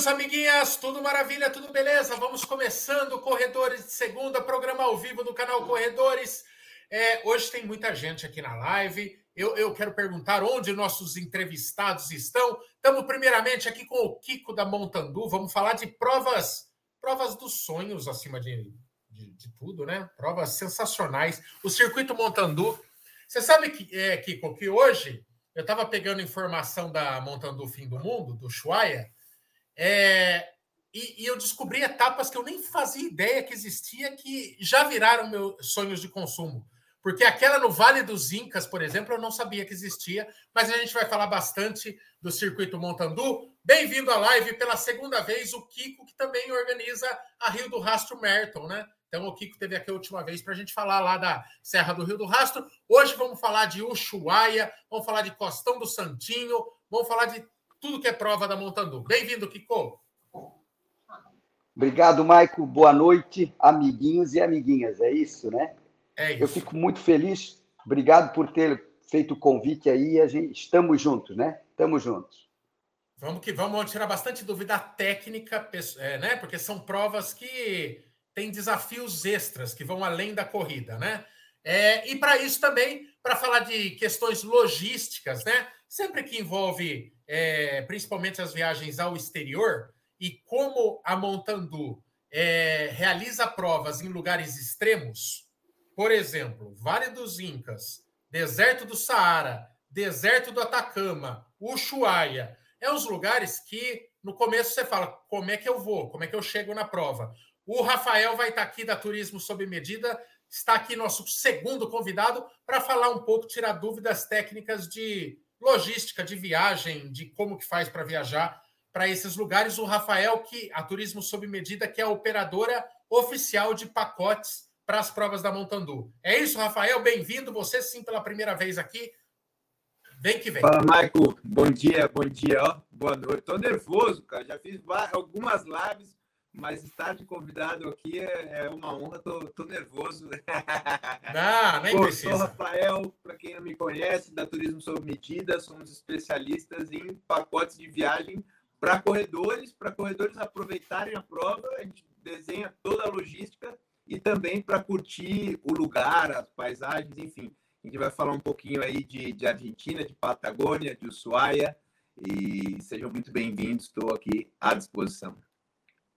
Amiguinhos, amiguinhas, tudo maravilha, tudo beleza? Vamos começando Corredores de Segunda, programa ao vivo do canal Corredores. É, hoje tem muita gente aqui na live. Eu, eu quero perguntar onde nossos entrevistados estão. Estamos primeiramente aqui com o Kiko da Montandu. Vamos falar de provas, provas dos sonhos acima de, de, de tudo, né? Provas sensacionais. O circuito Montandu. Você sabe que, é, Kiko, que hoje eu estava pegando informação da Montandu Fim do Mundo, do Chuaia, é, e, e, eu descobri etapas que eu nem fazia ideia que existia, que já viraram meus sonhos de consumo. Porque aquela no Vale dos Incas, por exemplo, eu não sabia que existia, mas a gente vai falar bastante do circuito Montandu. Bem-vindo à live pela segunda vez, o Kiko, que também organiza a Rio do Rastro Merton, né? Então, o Kiko teve aqui a última vez para a gente falar lá da Serra do Rio do Rastro. Hoje vamos falar de Ushuaia, vamos falar de Costão do Santinho, vamos falar de tudo que é prova da Montandu. Bem-vindo, Kiko. Obrigado, Maico. Boa noite, amiguinhos e amiguinhas. É isso, né? É isso. Eu fico muito feliz. Obrigado por ter feito o convite aí. A gente, estamos juntos, né? Estamos juntos. Vamos que vamos, vamos tirar bastante dúvida técnica, é, né? Porque são provas que têm desafios extras que vão além da corrida, né? É, e para isso também, para falar de questões logísticas, né? Sempre que envolve é, principalmente as viagens ao exterior, e como a Montandu é, realiza provas em lugares extremos, por exemplo, Vale dos Incas, Deserto do Saara, Deserto do Atacama, Ushuaia, é os lugares que no começo você fala como é que eu vou, como é que eu chego na prova. O Rafael vai estar aqui da Turismo Sob Medida, está aqui nosso segundo convidado para falar um pouco, tirar dúvidas técnicas de logística de viagem, de como que faz para viajar para esses lugares. O Rafael, que a Turismo Sob Medida, que é a operadora oficial de pacotes para as provas da Montandu. É isso, Rafael? Bem-vindo. Você sim pela primeira vez aqui. Vem que vem. Fala, Maico. Bom dia, bom dia. Ó. Boa noite. Estou nervoso, cara. Já fiz algumas lives mas estar de convidado aqui é, é uma honra, tô, tô nervoso. Não, nem Pô, precisa. Sou Rafael, para quem não me conhece, da Turismo Sob Medida, somos especialistas em pacotes de viagem para corredores, para corredores aproveitarem a prova, a gente desenha toda a logística e também para curtir o lugar, as paisagens, enfim. A gente vai falar um pouquinho aí de, de Argentina, de Patagônia, de Ushuaia, e sejam muito bem-vindos, estou aqui à disposição.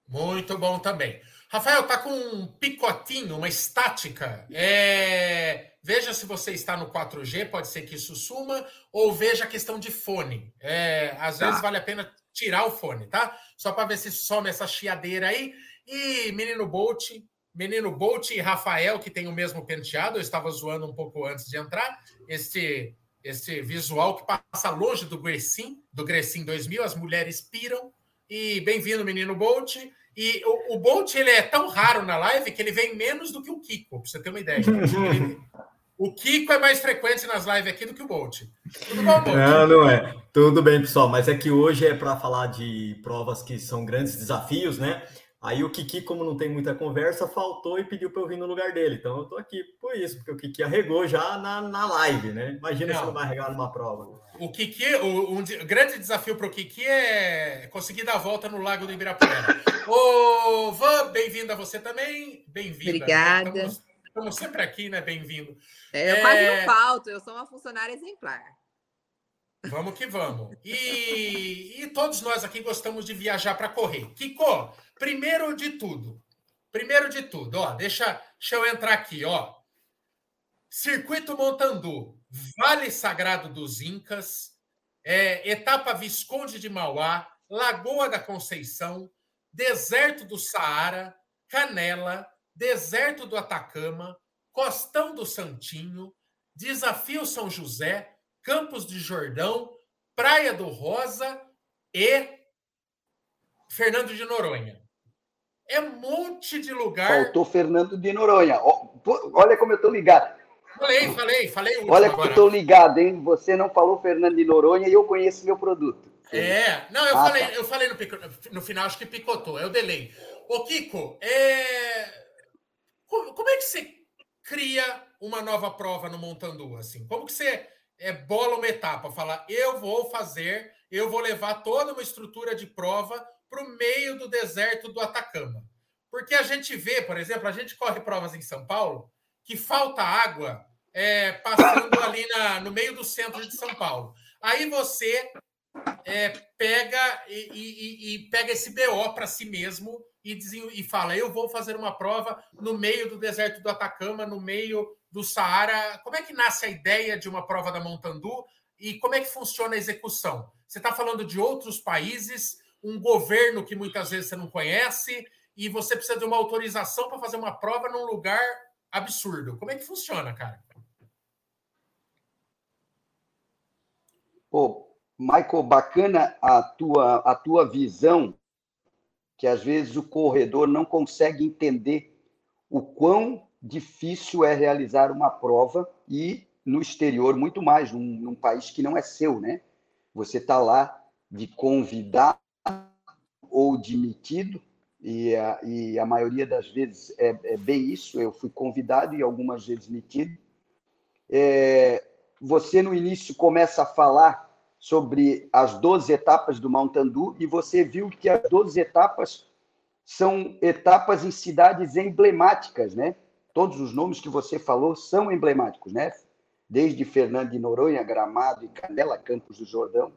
Muito bom também. Rafael, tá com um picotinho, uma estática. É... Veja se você está no 4G, pode ser que isso suma, ou veja a questão de fone. É... Às tá. vezes vale a pena tirar o fone, tá? Só para ver se some essa chiadeira aí. E menino Bolt, menino Bolt e Rafael, que tem o mesmo penteado, eu estava zoando um pouco antes de entrar. Este, este visual que passa longe do Grecin, do Grecin 2000, as mulheres piram. E bem-vindo, menino Bolt. E o, o Bolt ele é tão raro na live que ele vem menos do que o Kiko, para você ter uma ideia. Ele, o Kiko é mais frequente nas lives aqui do que o Bolt. Tudo bom, Bolt? Não, não é. Tudo bem, pessoal. Mas é que hoje é para falar de provas que são grandes desafios, né? Aí o Kiki, como não tem muita conversa, faltou e pediu para eu vir no lugar dele. Então eu tô aqui por isso, porque o Kiki arregou já na, na live, né? Imagina não. se não vai arregar numa prova. O Kiki, o, um grande desafio para o Kiki é conseguir dar a volta no Lago do Ibirapuera. Ô, Van, bem-vinda você também. Bem-vinda. Obrigada. Estamos, estamos, sempre aqui, né? Bem-vindo. É, eu é... quase não falto, eu sou uma funcionária exemplar. Vamos que vamos. E, e todos nós aqui gostamos de viajar para correr. Kiko, primeiro de tudo, primeiro de tudo, ó, deixa, deixa eu entrar aqui, ó. Circuito Montandu, Vale Sagrado dos Incas, é, etapa Visconde de Mauá, Lagoa da Conceição, Deserto do Saara, Canela, Deserto do Atacama, Costão do Santinho, Desafio São José, Campos de Jordão, Praia do Rosa e Fernando de Noronha. É um monte de lugar. Faltou Fernando de Noronha. Olha como eu estou ligado. Falei, falei, falei. Olha como eu estou ligado, hein? Você não falou Fernando de Noronha e eu conheço meu produto. É, não, eu ah, falei, tá. eu falei no, no, final, acho que picotou, eu delay. Ô, Kiko, é... como é que você cria uma nova prova no Montandu? Assim? Como que você é, bola uma etapa, fala, eu vou fazer, eu vou levar toda uma estrutura de prova para o meio do deserto do Atacama. Porque a gente vê, por exemplo, a gente corre provas em São Paulo que falta água é, passando ali na, no meio do centro de São Paulo. Aí você é, pega e, e, e, pega esse BO para si mesmo e, diz, e fala: eu vou fazer uma prova no meio do deserto do Atacama, no meio do Saara. Como é que nasce a ideia de uma prova da Montandu e como é que funciona a execução? Você está falando de outros países, um governo que muitas vezes você não conhece, e você precisa de uma autorização para fazer uma prova num lugar absurdo. Como é que funciona, cara? Pô, Michael, bacana a tua, a tua visão, que às vezes o corredor não consegue entender o quão difícil é realizar uma prova e no exterior muito mais, num, num país que não é seu, né? Você está lá de convidado ou de metido, e a, e a maioria das vezes é, é, bem isso. Eu fui convidado e algumas vezes metido. É, você, no início, começa a falar sobre as 12 etapas do Mountain Dew e você viu que as 12 etapas são etapas em cidades emblemáticas, né? Todos os nomes que você falou são emblemáticos, né? Desde Fernando de Noronha, Gramado e Canela, Campos do Jordão.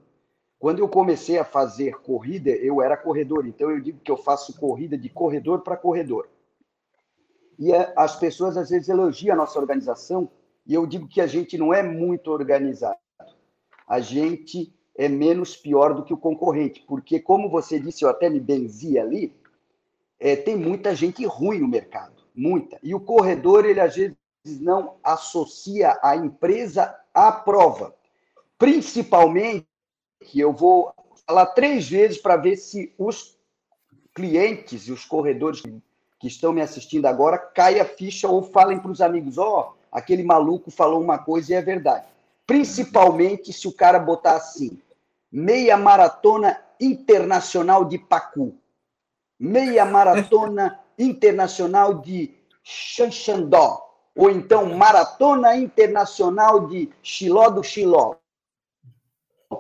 Quando eu comecei a fazer corrida, eu era corredor, então eu digo que eu faço corrida de corredor para corredor. E as pessoas às vezes elogiam a nossa organização, e eu digo que a gente não é muito organizado. A gente é menos pior do que o concorrente, porque, como você disse, eu até me benzi ali, é, tem muita gente ruim no mercado, muita. E o corredor, ele às vezes não associa a empresa à prova, principalmente que eu vou falar três vezes para ver se os clientes e os corredores que estão me assistindo agora caem a ficha ou falem para os amigos: ó, oh, aquele maluco falou uma coisa e é verdade. Principalmente se o cara botar assim: meia maratona internacional de Pacu, meia maratona internacional de Xanxandó, ou então maratona internacional de Xiló do Xiló.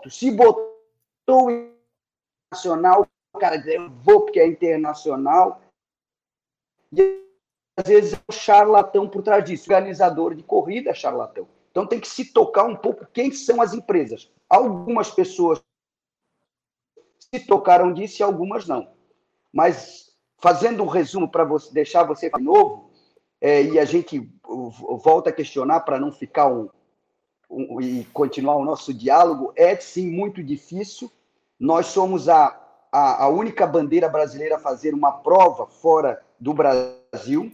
Se botou internacional, o cara diz, eu vou porque é internacional. E às vezes é um charlatão por trás disso. O organizador de corrida é charlatão. Então tem que se tocar um pouco quem são as empresas. Algumas pessoas se tocaram disso e algumas não. Mas fazendo um resumo para deixar você de novo, é, e a gente volta a questionar para não ficar um, e continuar o nosso diálogo, é sim muito difícil. Nós somos a, a, a única bandeira brasileira a fazer uma prova fora do Brasil.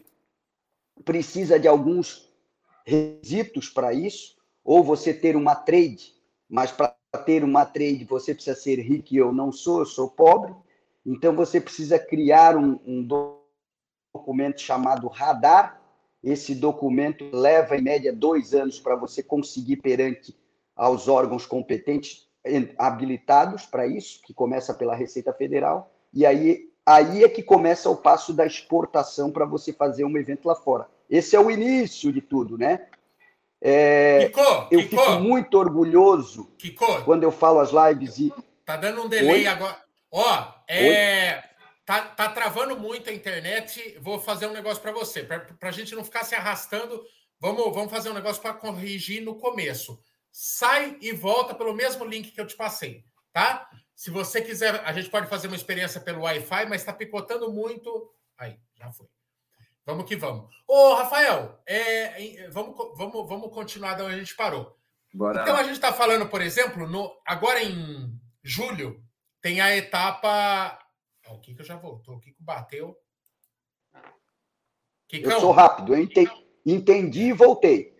Precisa de alguns requisitos para isso, ou você ter uma trade, mas para ter uma trade você precisa ser rico e eu não sou, eu sou pobre. Então você precisa criar um, um documento chamado radar, esse documento leva, em média, dois anos para você conseguir perante aos órgãos competentes habilitados para isso, que começa pela Receita Federal, e aí, aí é que começa o passo da exportação para você fazer um evento lá fora. Esse é o início de tudo, né? É, Kiko, eu Kiko, fico muito orgulhoso Kiko, quando eu falo as lives e. Tá dando um delay Oi? agora. Ó, é. Tá, tá travando muito a internet. Vou fazer um negócio para você, para a gente não ficar se arrastando. Vamos, vamos fazer um negócio para corrigir no começo. Sai e volta pelo mesmo link que eu te passei, tá? Se você quiser, a gente pode fazer uma experiência pelo Wi-Fi, mas está picotando muito. Aí, já foi. Vamos que vamos. Ô, Rafael, é, vamos, vamos, vamos continuar da onde a gente parou. Bora. Então, a gente está falando, por exemplo, no, agora em julho, tem a etapa o Kiko já voltou. O Kiko bateu. Kikão. Eu sou rápido, eu entendi, entendi e voltei.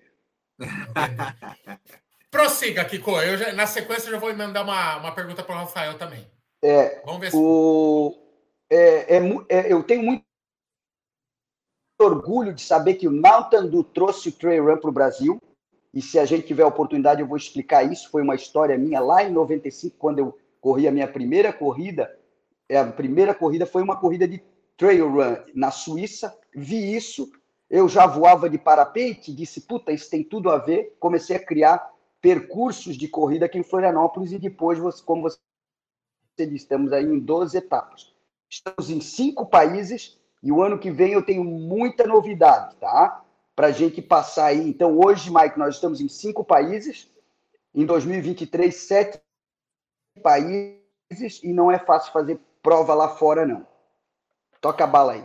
Prossiga, Kiko. Eu já, na sequência, eu já vou mandar uma, uma pergunta para o Rafael também. É, Vamos ver se. O, é, é, é, eu tenho muito orgulho de saber que o Mountain Dew trouxe o Trail Run para o Brasil. E se a gente tiver a oportunidade, eu vou explicar isso. Foi uma história minha lá em 95, quando eu corri a minha primeira corrida é, a primeira corrida foi uma corrida de trail run na Suíça. Vi isso, eu já voava de parapente, disse, puta, isso tem tudo a ver. Comecei a criar percursos de corrida aqui em Florianópolis e depois, como você disse, estamos aí em 12 etapas. estamos em cinco países e o ano que vem eu tenho muita novidade, tá? Para a gente passar aí. Então, hoje, Mike, nós estamos em cinco países. Em 2023, sete países. E não é fácil fazer prova lá fora, não. Toca a bala aí.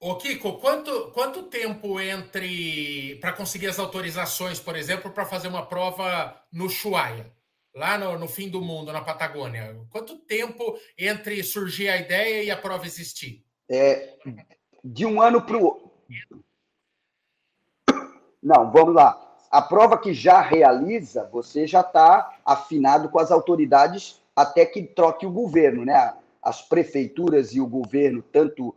Ô, Kiko, quanto, quanto tempo entre. para conseguir as autorizações, por exemplo, para fazer uma prova no Chuaia? lá no, no, fim do mundo, na Patagônia? Quanto tempo entre surgir a ideia e a prova existir? É, de um ano para o. Não, vamos lá. A prova que já realiza, você já está afinado com as autoridades até que troque o governo, né? As prefeituras e o governo, tanto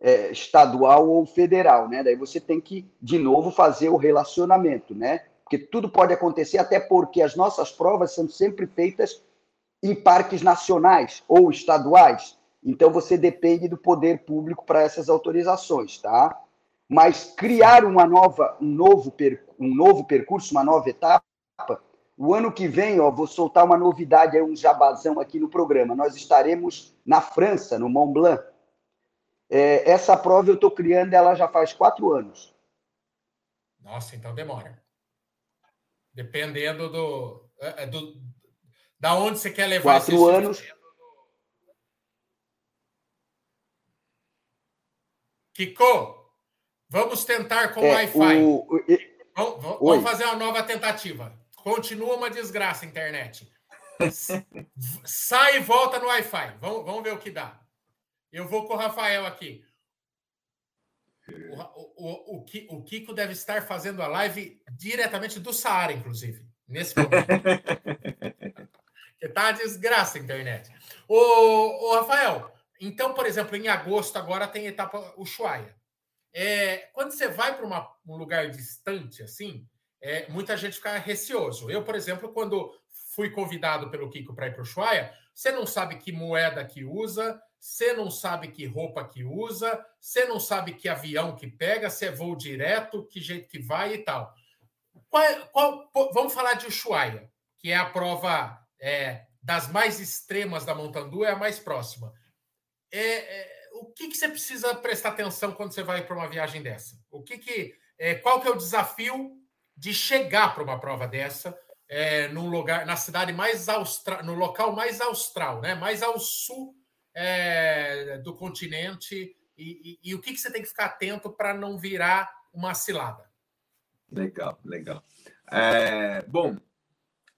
é, estadual ou federal, né? Daí você tem que, de novo, fazer o relacionamento, né? porque tudo pode acontecer, até porque as nossas provas são sempre feitas em parques nacionais ou estaduais. Então você depende do poder público para essas autorizações, tá? Mas criar uma nova, um novo, um novo percurso, uma nova etapa, o ano que vem, ó, vou soltar uma novidade, um jabazão aqui no programa. Nós estaremos na França, no Mont Blanc. É, essa prova eu estou criando, ela já faz quatro anos. Nossa, então demora. Dependendo do, é, é, do da onde você quer levar Quatro anos. Kiko, vamos tentar com é, Wi-Fi. O... Vamos, vamos fazer uma nova tentativa. Continua uma desgraça a internet. Sai e volta no Wi-Fi. Vamos, vamos ver o que dá. Eu vou com o Rafael aqui. O, o, o, o Kiko deve estar fazendo a live diretamente do Saara, inclusive, nesse momento. que tá uma desgraça a internet. Ô, ô, Rafael, então, por exemplo, em agosto agora tem a etapa Ushuaia. É, quando você vai para um lugar distante, assim, é, muita gente fica receoso. Eu, por exemplo, quando fui convidado pelo Kiko para ir para o Ushuaia, você não sabe que moeda que usa, você não sabe que roupa que usa, você não sabe que avião que pega, se é voo direto, que jeito que vai e tal. Qual, qual, vamos falar de Ushuaia, que é a prova é, das mais extremas da Montandu, é a mais próxima. É, é, o que, que, você precisa prestar atenção quando você vai para uma viagem dessa? O que, que é, qual que é o desafio de chegar para uma prova dessa é, num lugar, na cidade mais austral, no local mais austral, né? Mais ao sul é, do continente e, e, e, o que, que você tem que ficar atento para não virar uma cilada? Legal, legal. É, bom,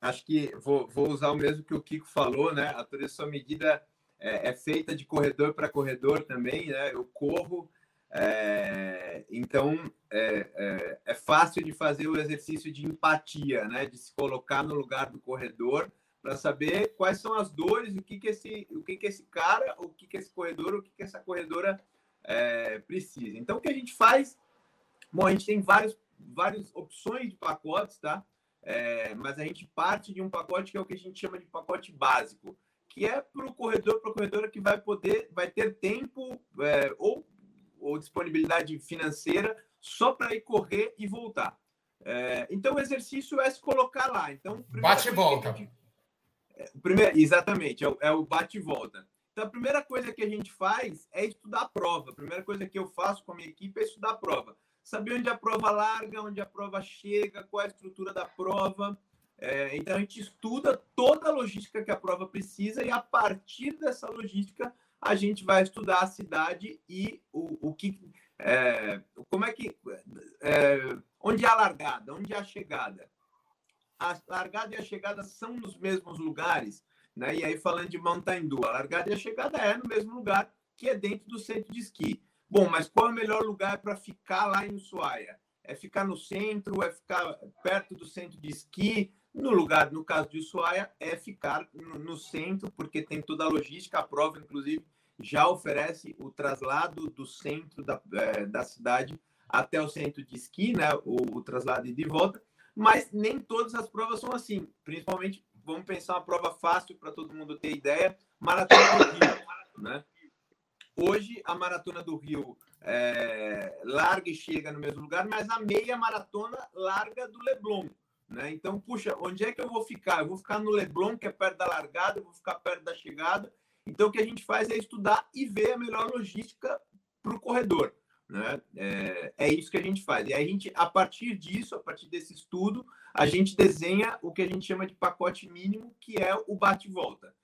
acho que vou, vou, usar o mesmo que o Kiko falou, né? A toda medida é, é, feita de corredor para corredor também, né? Eu corro, é, então é, é, é, fácil de fazer o exercício de empatia, né? De se colocar no lugar do corredor para saber quais são as dores, o que que esse, o que que esse cara, o que que esse corredor, o que que essa corredora é, precisa. Então, o que a gente faz? Bom, a gente tem vários, várias opções de pacotes, tá? É, mas a gente parte de um pacote que é o que a gente chama de pacote básico, que é para o corredor, para a corredora que vai poder, vai ter tempo é, ou, ou disponibilidade financeira só para ir correr e voltar. É, então, o exercício é se colocar lá. Então, bate e volta. Gente, Primeiro, exatamente, é o, é o bate e volta. Então, a primeira coisa que a gente faz é estudar a prova. A primeira coisa que eu faço com a minha equipe é estudar a prova. Saber onde a prova larga, onde a prova chega, qual é a estrutura da prova. É, então, a gente estuda toda a logística que a prova precisa e, a partir dessa logística, a gente vai estudar a cidade e o, o que. É, como é que. É, onde há a largada, onde há a chegada a largada e a chegada são nos mesmos lugares, né? E aí falando de Montandu, a largada e a chegada é no mesmo lugar que é dentro do centro de esqui. Bom, mas qual é o melhor lugar para ficar lá em Ushuaia? É ficar no centro, é ficar perto do centro de esqui? No lugar, no caso de Ushuaia, é ficar no, centro, porque tem toda a logística, a prova, inclusive, já oferece o traslado do centro da, é, da cidade até o centro de esqui, né? O, o traslado de volta mas nem todas as provas são assim. Principalmente, vamos pensar uma prova fácil para todo mundo ter ideia: Maratona do Rio. Né? Hoje, a Maratona do Rio é, larga e chega no mesmo lugar, mas a meia maratona larga do Leblon. Né? Então, puxa, onde é que eu vou ficar? Eu vou ficar no Leblon, que é perto da largada, eu vou ficar perto da chegada. Então, o que a gente faz é estudar e ver a melhor logística para o corredor. Né? É, é, isso que a gente faz. E a gente, a partir disso, a partir desse estudo, a gente desenha o que a gente chama de pacote mínimo, que é o bate-volta.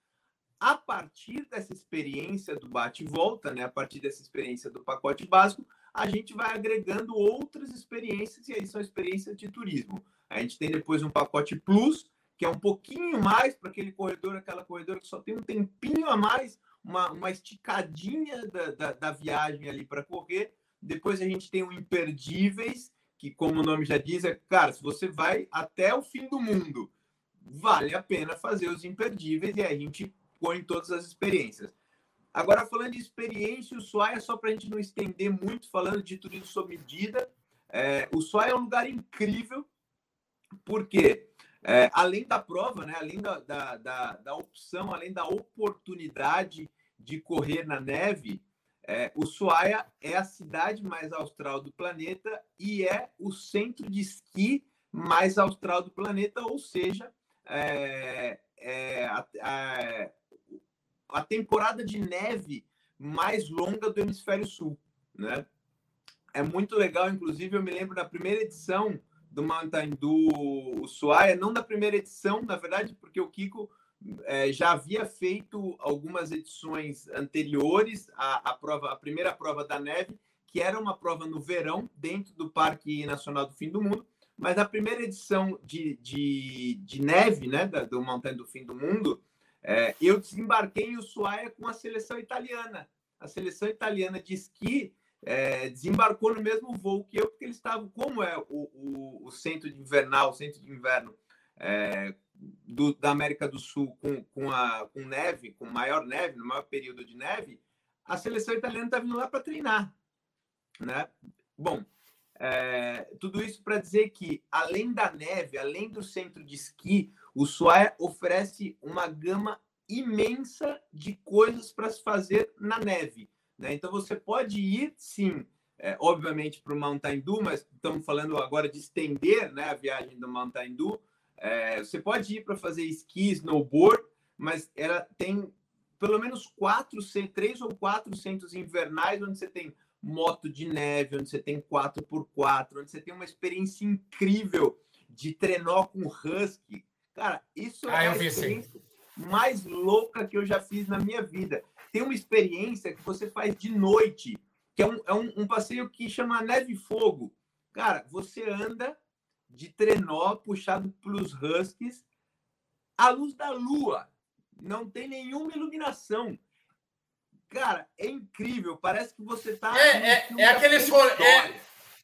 A partir dessa experiência do bate-volta, né, a partir dessa experiência do pacote básico, a gente vai agregando outras experiências, e aí são experiências de turismo. A gente tem depois um pacote plus, que é um pouquinho mais para aquele corredor, aquela corredora que só tem um tempinho a mais, uma, uma esticadinha da, da, da viagem ali para correr. Depois a gente tem o imperdíveis, que como o nome já diz, é, cara, se você vai até o fim do mundo, vale a pena fazer os imperdíveis e a gente põe todas as experiências. Agora, falando de experiência, o Suai é só para a gente não estender muito, falando de turismo sob medida. É, o Suai é um lugar incrível, porque é, além da prova, né, além da, da, da, da, opção, além da oportunidade de correr na neve, é, Ushuaia é a cidade mais austral do planeta e é o centro de esqui mais austral do planeta, ou seja, é, é a, a, a temporada de neve mais longa do hemisfério sul, né? É muito legal, inclusive eu me lembro da primeira edição do Mountain do Ushuaia, não da primeira edição, na verdade, porque o Kiko é, já havia feito algumas edições anteriores à, à, prova, a primeira prova da neve, que era uma prova no verão, dentro do Parque Nacional do Fim do Mundo, mas a primeira edição de, de, de neve, né, do Mountain do Fim do Mundo, é, eu desembarquei em Ushuaia com a seleção italiana. A seleção italiana de esqui é, desembarcou no mesmo voo que eu, porque eles estavam, como é o, o, o centro de invernal, o centro de inverno é, do, da América do Sul com, com, a, com neve, com maior neve, no maior período de neve, a seleção italiana está vindo lá para treinar. Né? Bom, é, tudo isso para dizer que, além da neve, além do centro de esqui, o Suaia oferece uma gama imensa de coisas para se fazer na neve. Né? Então, você pode ir, sim, é, obviamente, para o Mountain Dew, mas estamos falando agora de estender né, a viagem do Mountain Dew. É, você pode ir para fazer esqui, snowboard, mas ela tem pelo menos quatro, três ou quatro centros invernais onde você tem moto de neve, onde você tem 4x4, onde você tem uma experiência incrível de trenó com husky. Cara, isso ah, é a experiência mais louca que eu já fiz na minha vida. Tem uma experiência que você faz de noite, que é um, é um, um passeio que chama Neve Fogo. Cara, você anda de trenó puxado pelos huskies à luz da lua. Não tem nenhuma iluminação. Cara, é incrível. Parece que você está. É, é, é, aqueles rolê, é,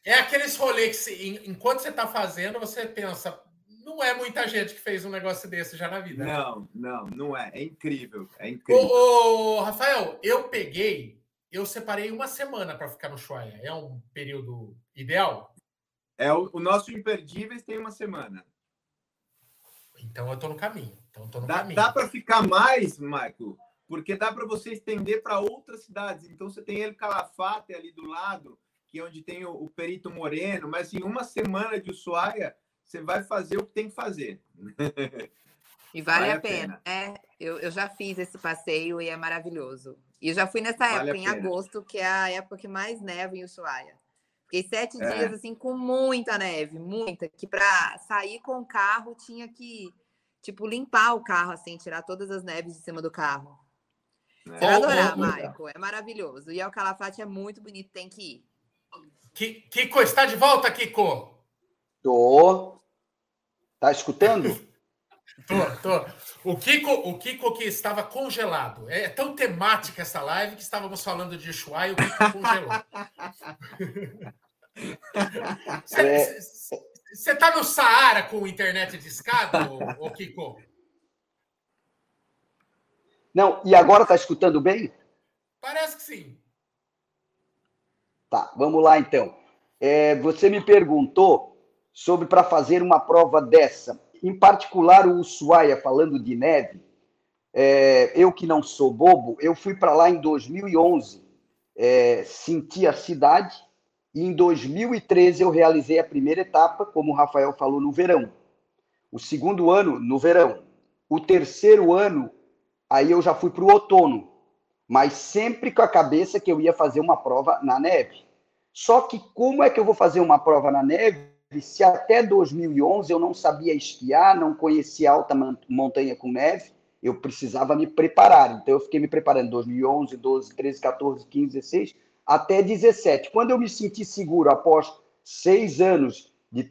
é, aqueles rolês que, enquanto você está fazendo, você pensa. Não é muita gente que fez um negócio desse já na vida. Não, não, não é. É incrível. É incrível. Ô, ô Rafael, eu peguei, eu separei uma semana para ficar no Chuaia. É um período ideal? É o, o nosso Imperdíveis tem uma semana. Então eu estou no caminho. Então no dá, caminho. Dá para ficar mais, Michael? porque dá para você estender para outras cidades. Então você tem ele Calafate ali do lado, que é onde tem o, o Perito Moreno, mas em uma semana de Ushuaia, você vai fazer o que tem que fazer. E vale, vale a, pena. pena. É, eu, eu já fiz esse passeio e é maravilhoso. E eu já fui nessa vale época, em agosto, que é a época que mais neva em Ushuaia. Fiquei sete é. dias assim com muita neve, muita, que para sair com o carro tinha que tipo limpar o carro assim, tirar todas as neves de cima do carro. Você vai adorar, Maico. É maravilhoso. E o Calafate é muito bonito, tem que ir. Kiko, está de volta, Kiko? Tô. Tá escutando? tô, tô. O Kiko, o Kiko que estava congelado. É tão temática essa live que estávamos falando de Ushuaia e o Kiko congelou. Você é... tá no Saara com internet de escada, ô, ô Kiko? Não, e agora está escutando bem? Parece que sim. Tá, vamos lá então. É, você me perguntou sobre para fazer uma prova dessa, em particular o Ushuaia, falando de neve. É, eu que não sou bobo, eu fui para lá em 2011, é, senti a cidade, e em 2013 eu realizei a primeira etapa, como o Rafael falou, no verão. O segundo ano, no verão. O terceiro ano, Aí eu já fui para o outono. mas sempre com a cabeça que eu ia fazer uma prova na neve. Só que como é que eu vou fazer uma prova na neve se até 2011 eu não sabia esquiar, não conhecia alta montanha com neve, eu precisava me preparar. Então eu fiquei me preparando 2011, 12, 13, 14, 15, 16, até 17. Quando eu me senti seguro após seis anos de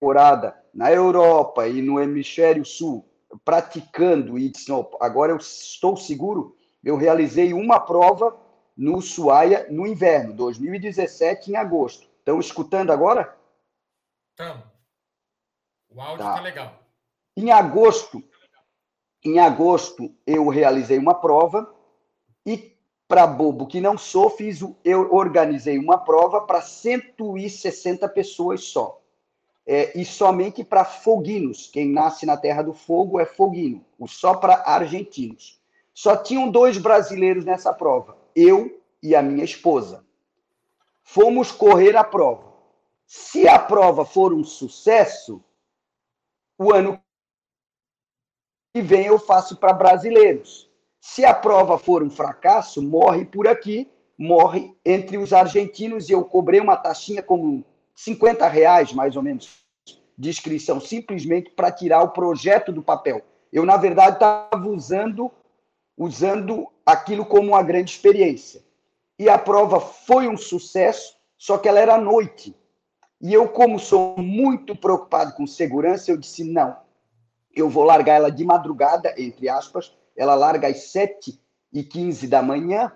temporada na Europa e no hemisfério sul, praticando e disse, agora eu estou seguro, eu realizei uma prova no Ushuaia no inverno, 2017, em agosto. Estão escutando agora? Estamos. O áudio está tá legal. Em agosto, em agosto, eu realizei uma prova e, para bobo que não sou, fiz, eu organizei uma prova para 160 pessoas só. É, e somente para foguinos. Quem nasce na Terra do Fogo é foguino, o só para argentinos. Só tinham dois brasileiros nessa prova, eu e a minha esposa fomos correr a prova. Se a prova for um sucesso, o ano que vem eu faço para brasileiros. Se a prova for um fracasso, morre por aqui, morre entre os argentinos e eu cobrei uma taxinha como 50 reais, mais ou menos, de inscrição, simplesmente para tirar o projeto do papel. Eu, na verdade, estava usando, usando aquilo como uma grande experiência e a prova foi um sucesso, só que ela era à noite. E eu, como sou muito preocupado com segurança, eu disse: não, eu vou largar ela de madrugada, entre aspas, ela larga às 7 e 15 da manhã,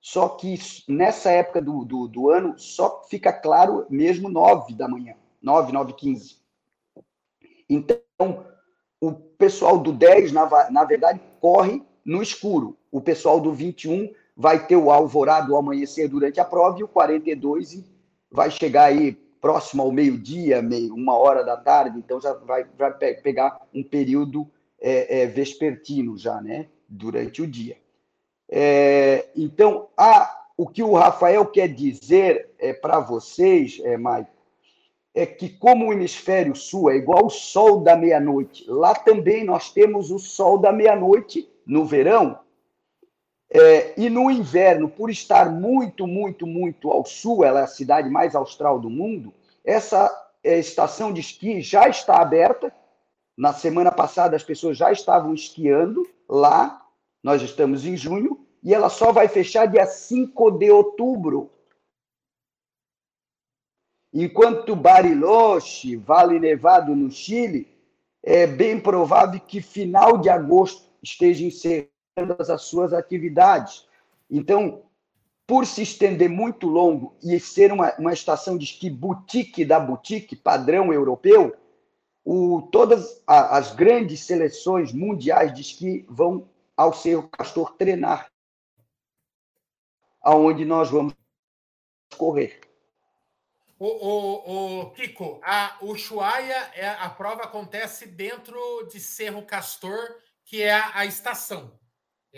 só que nessa época do, do, do ano só fica claro mesmo 9 da manhã, 9, 9 15. Então, o pessoal do 10, na, na verdade, corre no escuro. O pessoal do 21 vai ter o alvorado, o amanhecer durante a prova, e o 42 vai chegar aí próximo ao meio-dia, meio, uma hora da tarde, então já vai, vai pegar um período é, é, vespertino já, né? Durante o dia. É, então, a, o que o Rafael quer dizer é, para vocês, é, Maico, é que como o hemisfério sul é igual o sol da meia-noite, lá também nós temos o sol da meia-noite no verão, é, e no inverno, por estar muito, muito, muito ao sul, ela é a cidade mais austral do mundo, essa é, estação de esqui já está aberta. Na semana passada, as pessoas já estavam esquiando lá. Nós estamos em junho e ela só vai fechar dia 5 de outubro. Enquanto Bariloche, Vale Nevado, no Chile, é bem provável que final de agosto esteja encerrado as suas atividades. Então, por se estender muito longo e ser uma, uma estação de esqui boutique da boutique, padrão europeu, o, todas a, as grandes seleções mundiais de esqui vão ao Cerro Castor treinar, aonde nós vamos correr. O, o, o Kiko, a Ushuaia, é, a prova acontece dentro de Cerro Castor, que é a, a estação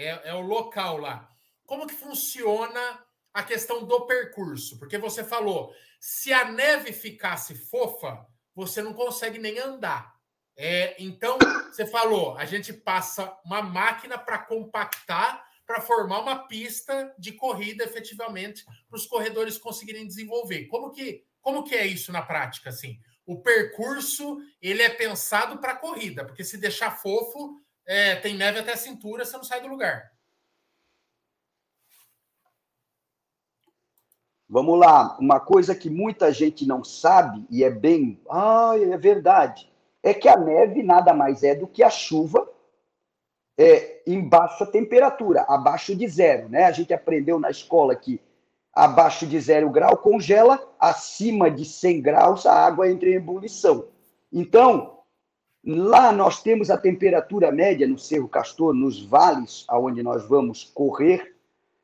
é, é o local lá. Como que funciona a questão do percurso? Porque você falou, se a neve ficasse fofa, você não consegue nem andar. É, então, você falou, a gente passa uma máquina para compactar, para formar uma pista de corrida efetivamente para os corredores conseguirem desenvolver. Como que, como que é isso na prática? Assim, o percurso ele é pensado para corrida, porque se deixar fofo, é, tem neve até a cintura, você não sai do lugar. Vamos lá, uma coisa que muita gente não sabe, e é bem. Ah, é verdade. É que a neve nada mais é do que a chuva é, em baixa temperatura, abaixo de zero. Né? A gente aprendeu na escola que abaixo de zero grau congela, acima de 100 graus a água entra em ebulição. Então, Lá nós temos a temperatura média no Cerro Castor, nos vales aonde nós vamos correr,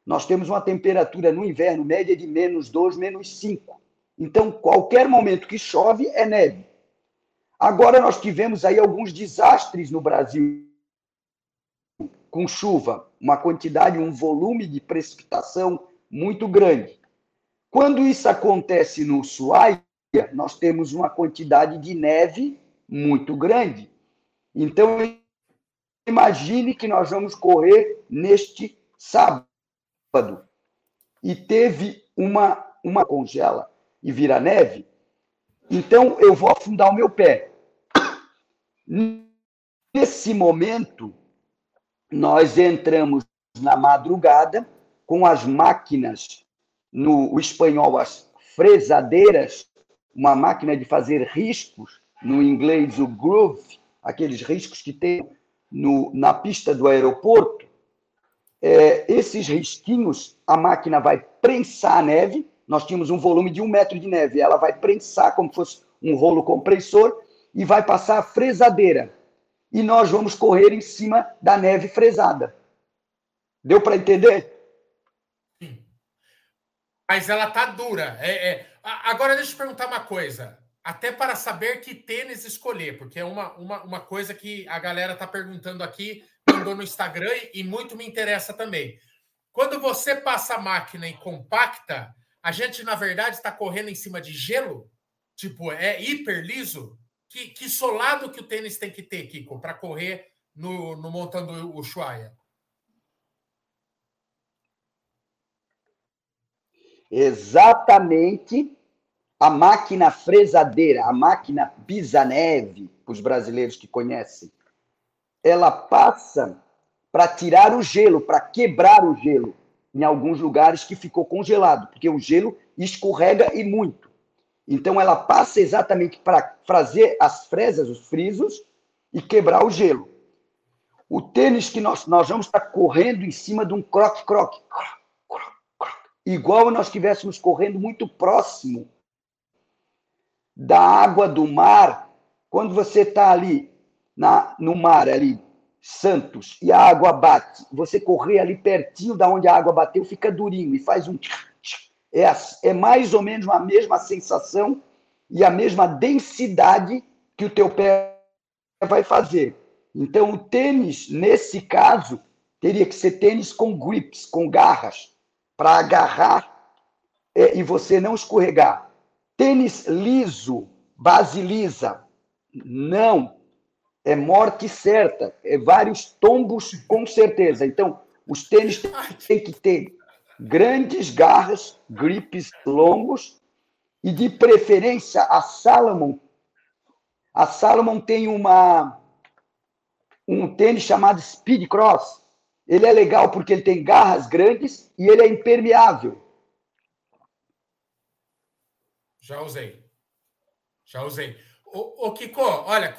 nós temos uma temperatura no inverno média de menos 2, menos 5. Então, qualquer momento que chove é neve. Agora nós tivemos aí alguns desastres no Brasil com chuva, uma quantidade, um volume de precipitação muito grande. Quando isso acontece no Ushuaia, nós temos uma quantidade de neve muito grande. Então, imagine que nós vamos correr neste sábado e teve uma, uma congela e vira neve, então eu vou afundar o meu pé. Nesse momento, nós entramos na madrugada com as máquinas, no espanhol, as fresadeiras, uma máquina de fazer riscos, no inglês o groove, aqueles riscos que tem no, na pista do aeroporto. É, esses risquinhos, a máquina vai prensar a neve. Nós tínhamos um volume de um metro de neve, ela vai prensar como se fosse um rolo compressor e vai passar a fresadeira e nós vamos correr em cima da neve fresada. Deu para entender? Mas ela tá dura. É, é... Agora deixa eu te perguntar uma coisa. Até para saber que tênis escolher, porque é uma, uma, uma coisa que a galera está perguntando aqui, mandou no Instagram e muito me interessa também. Quando você passa a máquina e compacta, a gente, na verdade, está correndo em cima de gelo? Tipo, é hiper liso? Que, que solado que o tênis tem que ter, Kiko, para correr no, no montando o Ushuaia? Exatamente a máquina fresadeira, a máquina pisa-neve, os brasileiros que conhecem, ela passa para tirar o gelo, para quebrar o gelo em alguns lugares que ficou congelado, porque o gelo escorrega e muito. Então ela passa exatamente para fazer as fresas, os frisos e quebrar o gelo. O tênis que nós, nós vamos estar correndo em cima de um croque-croque. Igual nós estivéssemos correndo muito próximo da água do mar. Quando você está ali na, no mar, ali, Santos, e a água bate, você correr ali pertinho da onde a água bateu, fica durinho e faz um é, é mais ou menos a mesma sensação e a mesma densidade que o teu pé vai fazer. Então, o tênis, nesse caso, teria que ser tênis com grips, com garras, para agarrar é, e você não escorregar. Tênis liso, base lisa, não. É morte certa, é vários tombos com certeza. Então, os tênis têm que ter grandes garras, gripes longos e de preferência a Salomon. A Salomon tem uma um tênis chamado Speed Cross. Ele é legal porque ele tem garras grandes e ele é impermeável. Já usei. Já usei. Ô, ô Kiko, olha,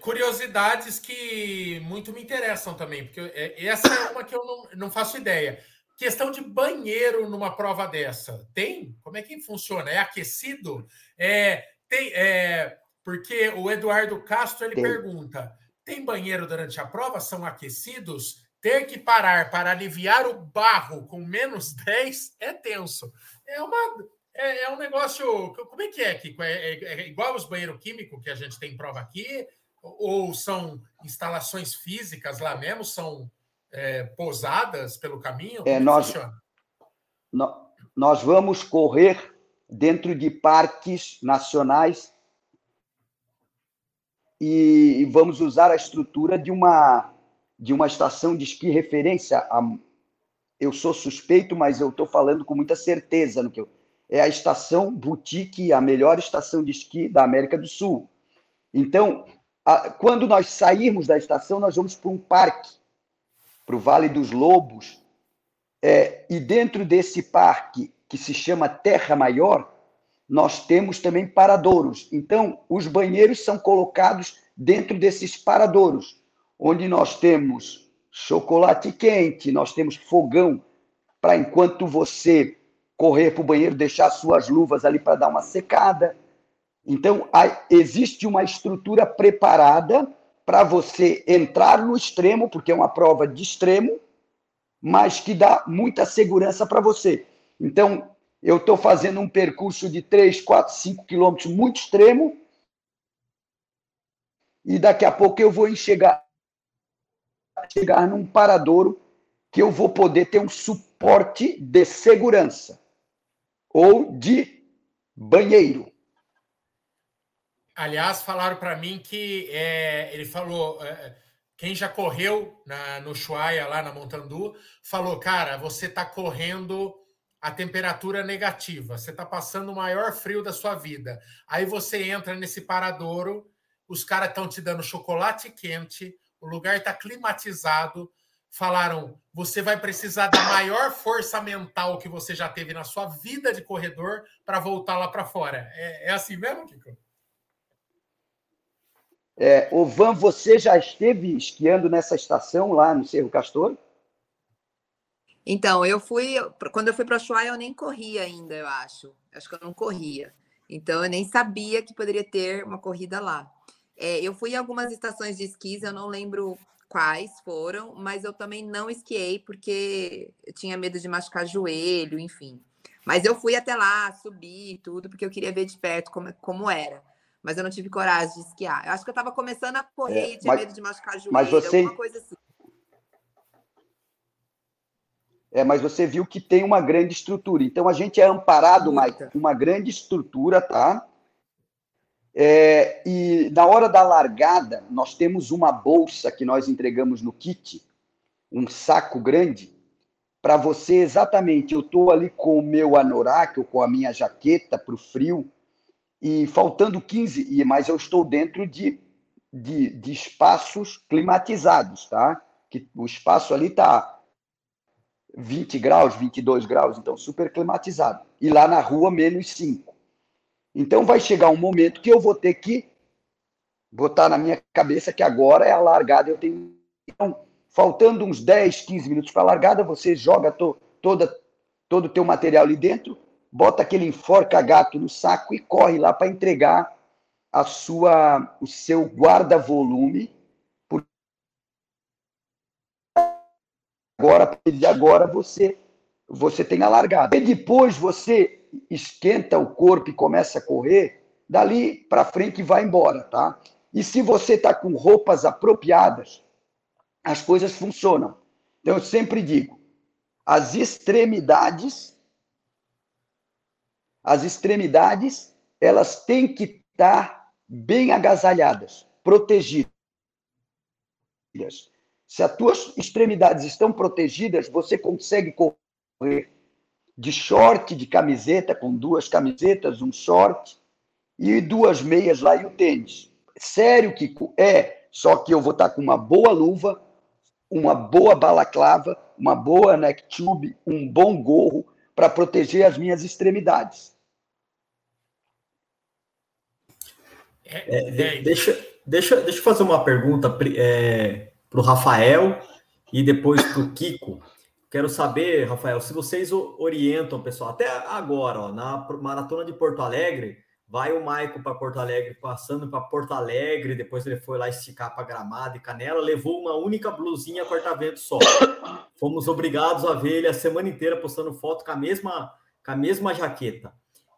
curiosidades que muito me interessam também, porque é, essa é uma que eu não, não faço ideia. Questão de banheiro numa prova dessa. Tem? Como é que funciona? É aquecido? É, tem, é, porque o Eduardo Castro ele tem. pergunta: tem banheiro durante a prova? São aquecidos? Ter que parar para aliviar o barro com menos 10 é tenso. É uma. É, é um negócio. Como é que é, Kiko? É, é, é igual os banheiros químicos que a gente tem prova aqui? Ou são instalações físicas lá mesmo? São é, pousadas pelo caminho? É, nós, nós vamos correr dentro de parques nacionais e vamos usar a estrutura de uma de uma estação de esqui referência a, eu sou suspeito, mas eu estou falando com muita certeza no que eu, é a estação Boutique, a melhor estação de esqui da América do Sul. Então, a, quando nós sairmos da estação, nós vamos para um parque para o Vale dos Lobos. É, e dentro desse parque, que se chama Terra Maior, nós temos também paradouros. Então, os banheiros são colocados dentro desses paradouros, onde nós temos chocolate quente, nós temos fogão para enquanto você correr para o banheiro, deixar suas luvas ali para dar uma secada. Então, existe uma estrutura preparada para você entrar no extremo, porque é uma prova de extremo, mas que dá muita segurança para você. Então, eu estou fazendo um percurso de 3, 4, 5 quilômetros muito extremo, e daqui a pouco eu vou enxergar, chegar num paradouro que eu vou poder ter um suporte de segurança ou de banheiro. Aliás, falaram para mim que é, ele falou é, quem já correu na, no Chuaia, lá na Montandu, falou: cara, você está correndo a temperatura negativa, você está passando o maior frio da sua vida. Aí você entra nesse paradouro, os caras estão te dando chocolate quente, o lugar está climatizado. Falaram: você vai precisar da maior força mental que você já teve na sua vida de corredor para voltar lá para fora. É, é assim mesmo, Kiko? É, Van, você já esteve esquiando nessa estação lá no Cerro Castor? Então, eu fui. Quando eu fui para o Ushuaia, eu nem corria ainda, eu acho. Acho que eu não corria. Então, eu nem sabia que poderia ter uma corrida lá. É, eu fui em algumas estações de esquis, eu não lembro quais foram, mas eu também não esquiei porque eu tinha medo de machucar joelho, enfim. Mas eu fui até lá, subi tudo, porque eu queria ver de perto como, como era mas eu não tive coragem de esquiar. Eu acho que eu estava começando a correr é, e tinha mas, medo de machucar joelho, mas você... alguma coisa assim. É, mas você viu que tem uma grande estrutura. Então a gente é amparado mais uma grande estrutura, tá? É, e na hora da largada, nós temos uma bolsa que nós entregamos no kit, um saco grande, para você exatamente. Eu estou ali com o meu anorak, ou com a minha jaqueta para o frio, e faltando 15, e mas eu estou dentro de, de, de espaços climatizados, tá? Que o espaço ali está 20 graus, 22 graus, então super climatizado. E lá na rua, menos 5. Então vai chegar um momento que eu vou ter que botar na minha cabeça que agora é a largada. Eu tenho. Então, faltando uns 10, 15 minutos para a largada, você joga to, toda, todo o teu material ali dentro, bota aquele enforca-gato no saco e corre lá para entregar a sua, o seu guarda-volume. Agora, agora você, você tem a largada. E depois você esquenta o corpo e começa a correr, dali para frente vai embora, tá? E se você está com roupas apropriadas, as coisas funcionam. Então, eu sempre digo, as extremidades as extremidades elas têm que estar bem agasalhadas, protegidas. Se as tuas extremidades estão protegidas, você consegue correr de short, de camiseta, com duas camisetas, um short e duas meias lá e o tênis. Sério, Kiko? É, só que eu vou estar com uma boa luva, uma boa balaclava, uma boa neck tube, um bom gorro para proteger as minhas extremidades. É, é, é deixa, deixa, deixa eu fazer uma pergunta é, para o Rafael e depois para o Kiko. Quero saber, Rafael, se vocês orientam, pessoal, até agora, ó, na maratona de Porto Alegre, vai o Maico para Porto Alegre, passando para Porto Alegre, depois ele foi lá esticar para Gramado e Canela, levou uma única blusinha corta-vento só. Fomos obrigados a ver ele a semana inteira postando foto com a mesma, com a mesma jaqueta.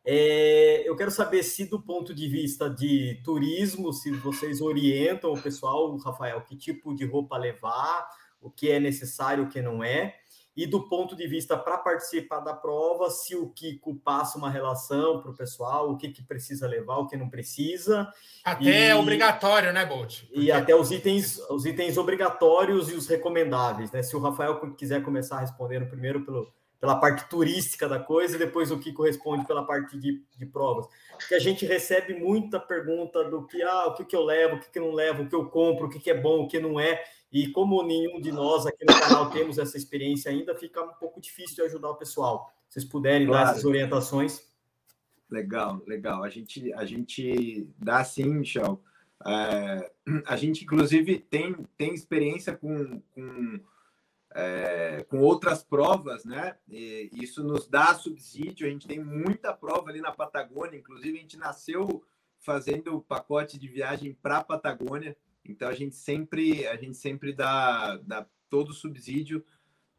É, eu quero saber se, do ponto de vista de turismo, se vocês orientam o pessoal, Rafael, que tipo de roupa levar, o que é necessário, o que não é. E do ponto de vista para participar da prova, se o Kiko passa uma relação para o pessoal, o que, que precisa levar, o que não precisa. Até e, é obrigatório, né, Bolt? Porque... E até os itens, os itens obrigatórios e os recomendáveis, né? Se o Rafael quiser começar respondendo primeiro pelo, pela parte turística da coisa e depois o que corresponde pela parte de, de provas. Porque a gente recebe muita pergunta do que, ah, o que, que eu levo, o que, que não levo, o que eu compro, o que, que é bom, o que não é. E como nenhum de nós aqui no canal temos essa experiência ainda, fica um pouco difícil de ajudar o pessoal. Se vocês puderem claro. dar essas orientações. Legal, legal. A gente, a gente dá sim, Michel. É, a gente, inclusive, tem, tem experiência com, com é, com outras provas, né? E isso nos dá subsídio. A gente tem muita prova ali na Patagônia, inclusive a gente nasceu fazendo pacote de viagem para a Patagônia, então a gente sempre a gente sempre dá, dá todo o subsídio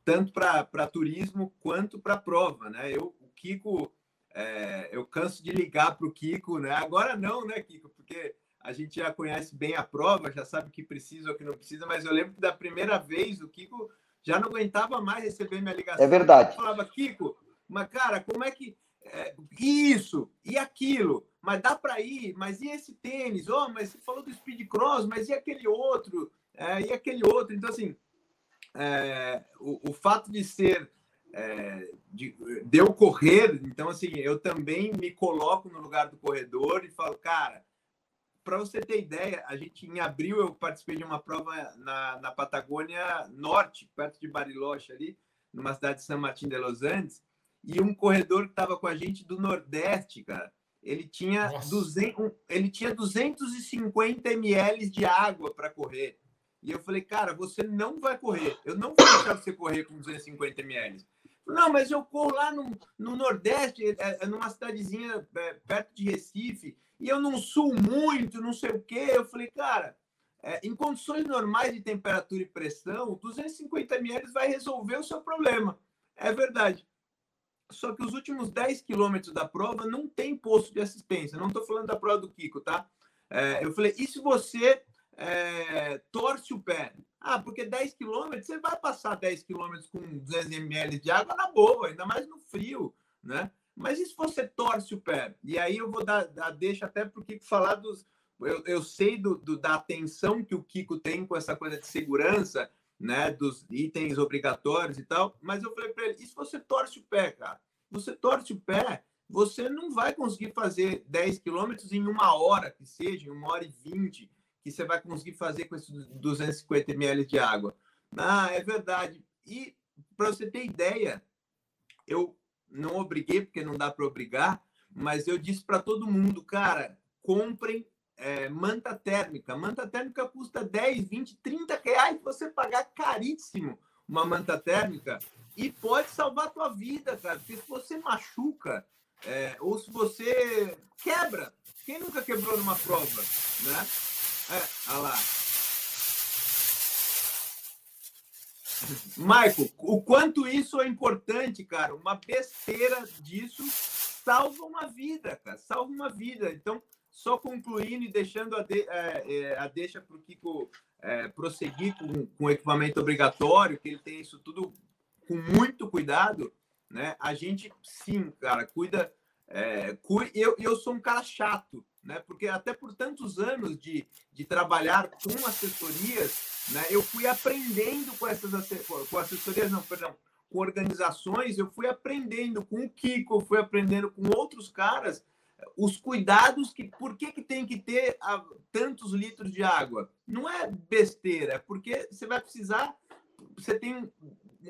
tanto para turismo quanto para prova, né? Eu o Kiko é, eu canso de ligar para o Kiko, né? Agora não, né, Kiko? Porque a gente já conhece bem a prova, já sabe o que precisa ou o que não precisa, mas eu lembro que da primeira vez o Kiko já não aguentava mais receber minha ligação. É verdade. Eu falava, Kiko, mas cara, como é que. É, isso e aquilo, mas dá para ir, mas e esse tênis? Oh, mas você falou do speed cross, mas e aquele outro? é, e aquele outro. Então, assim, é, o, o, fato de ser. É, de, de eu correr, então, assim, eu também me coloco no lugar do corredor e falo, cara, para você ter ideia, a gente em abril eu participei de uma prova na, na Patagônia Norte, perto de Bariloche ali, numa cidade de San Martín de los Andes, e um corredor que estava com a gente do Nordeste, cara, ele tinha, 200, ele tinha 250 ml de água para correr. E eu falei, cara, você não vai correr. Eu não vou deixar você correr com 250 ml. Não, mas eu corro lá no, no Nordeste, é, é numa cidadezinha é, perto de Recife, e eu não suo muito, não sei o quê. Eu falei, cara, é, em condições normais de temperatura e pressão, 250 ml vai resolver o seu problema. É verdade. Só que os últimos 10 quilômetros da prova não tem posto de assistência. Não estou falando da prova do Kiko, tá? É, eu falei, e se você é, torce o pé? Ah, porque 10 quilômetros, você vai passar 10 quilômetros com 200 ml de água na boa, ainda mais no frio, né? Mas e se você torce o pé? E aí eu vou dar, dar deixa até para o Kiko falar dos... Eu, eu sei do, do, da atenção que o Kiko tem com essa coisa de segurança, né, dos itens obrigatórios e tal, mas eu falei para ele, e se você torce o pé, cara? Você torce o pé, você não vai conseguir fazer 10 quilômetros em uma hora, que seja, em uma hora e vinte, que você vai conseguir fazer com esses 250 ml de água. Ah, é verdade. E para você ter ideia, eu não obriguei, porque não dá para obrigar, mas eu disse para todo mundo, cara, comprem é, manta térmica. Manta térmica custa 10, 20, 30 reais você pagar caríssimo uma manta térmica e pode salvar a tua vida, cara. Porque se você machuca é, ou se você quebra, quem nunca quebrou numa prova, né? É, olha lá. Michael, o quanto isso é importante, cara. Uma besteira disso salva uma vida, cara. Salva uma vida. Então, só concluindo e deixando a, de, é, é, a deixa para o Kiko é, prosseguir com, com equipamento obrigatório, que ele tem isso tudo com muito cuidado, né? A gente, sim, cara, cuida. É, cu, eu, eu sou um cara chato, né? Porque até por tantos anos de, de trabalhar com assessorias, né? Eu fui aprendendo com essas com assessorias, não, perdão, com organizações, eu fui aprendendo com o Kiko, fui aprendendo com outros caras os cuidados que por que, que tem que ter a, tantos litros de água? Não é besteira, é porque você vai precisar, você tem um,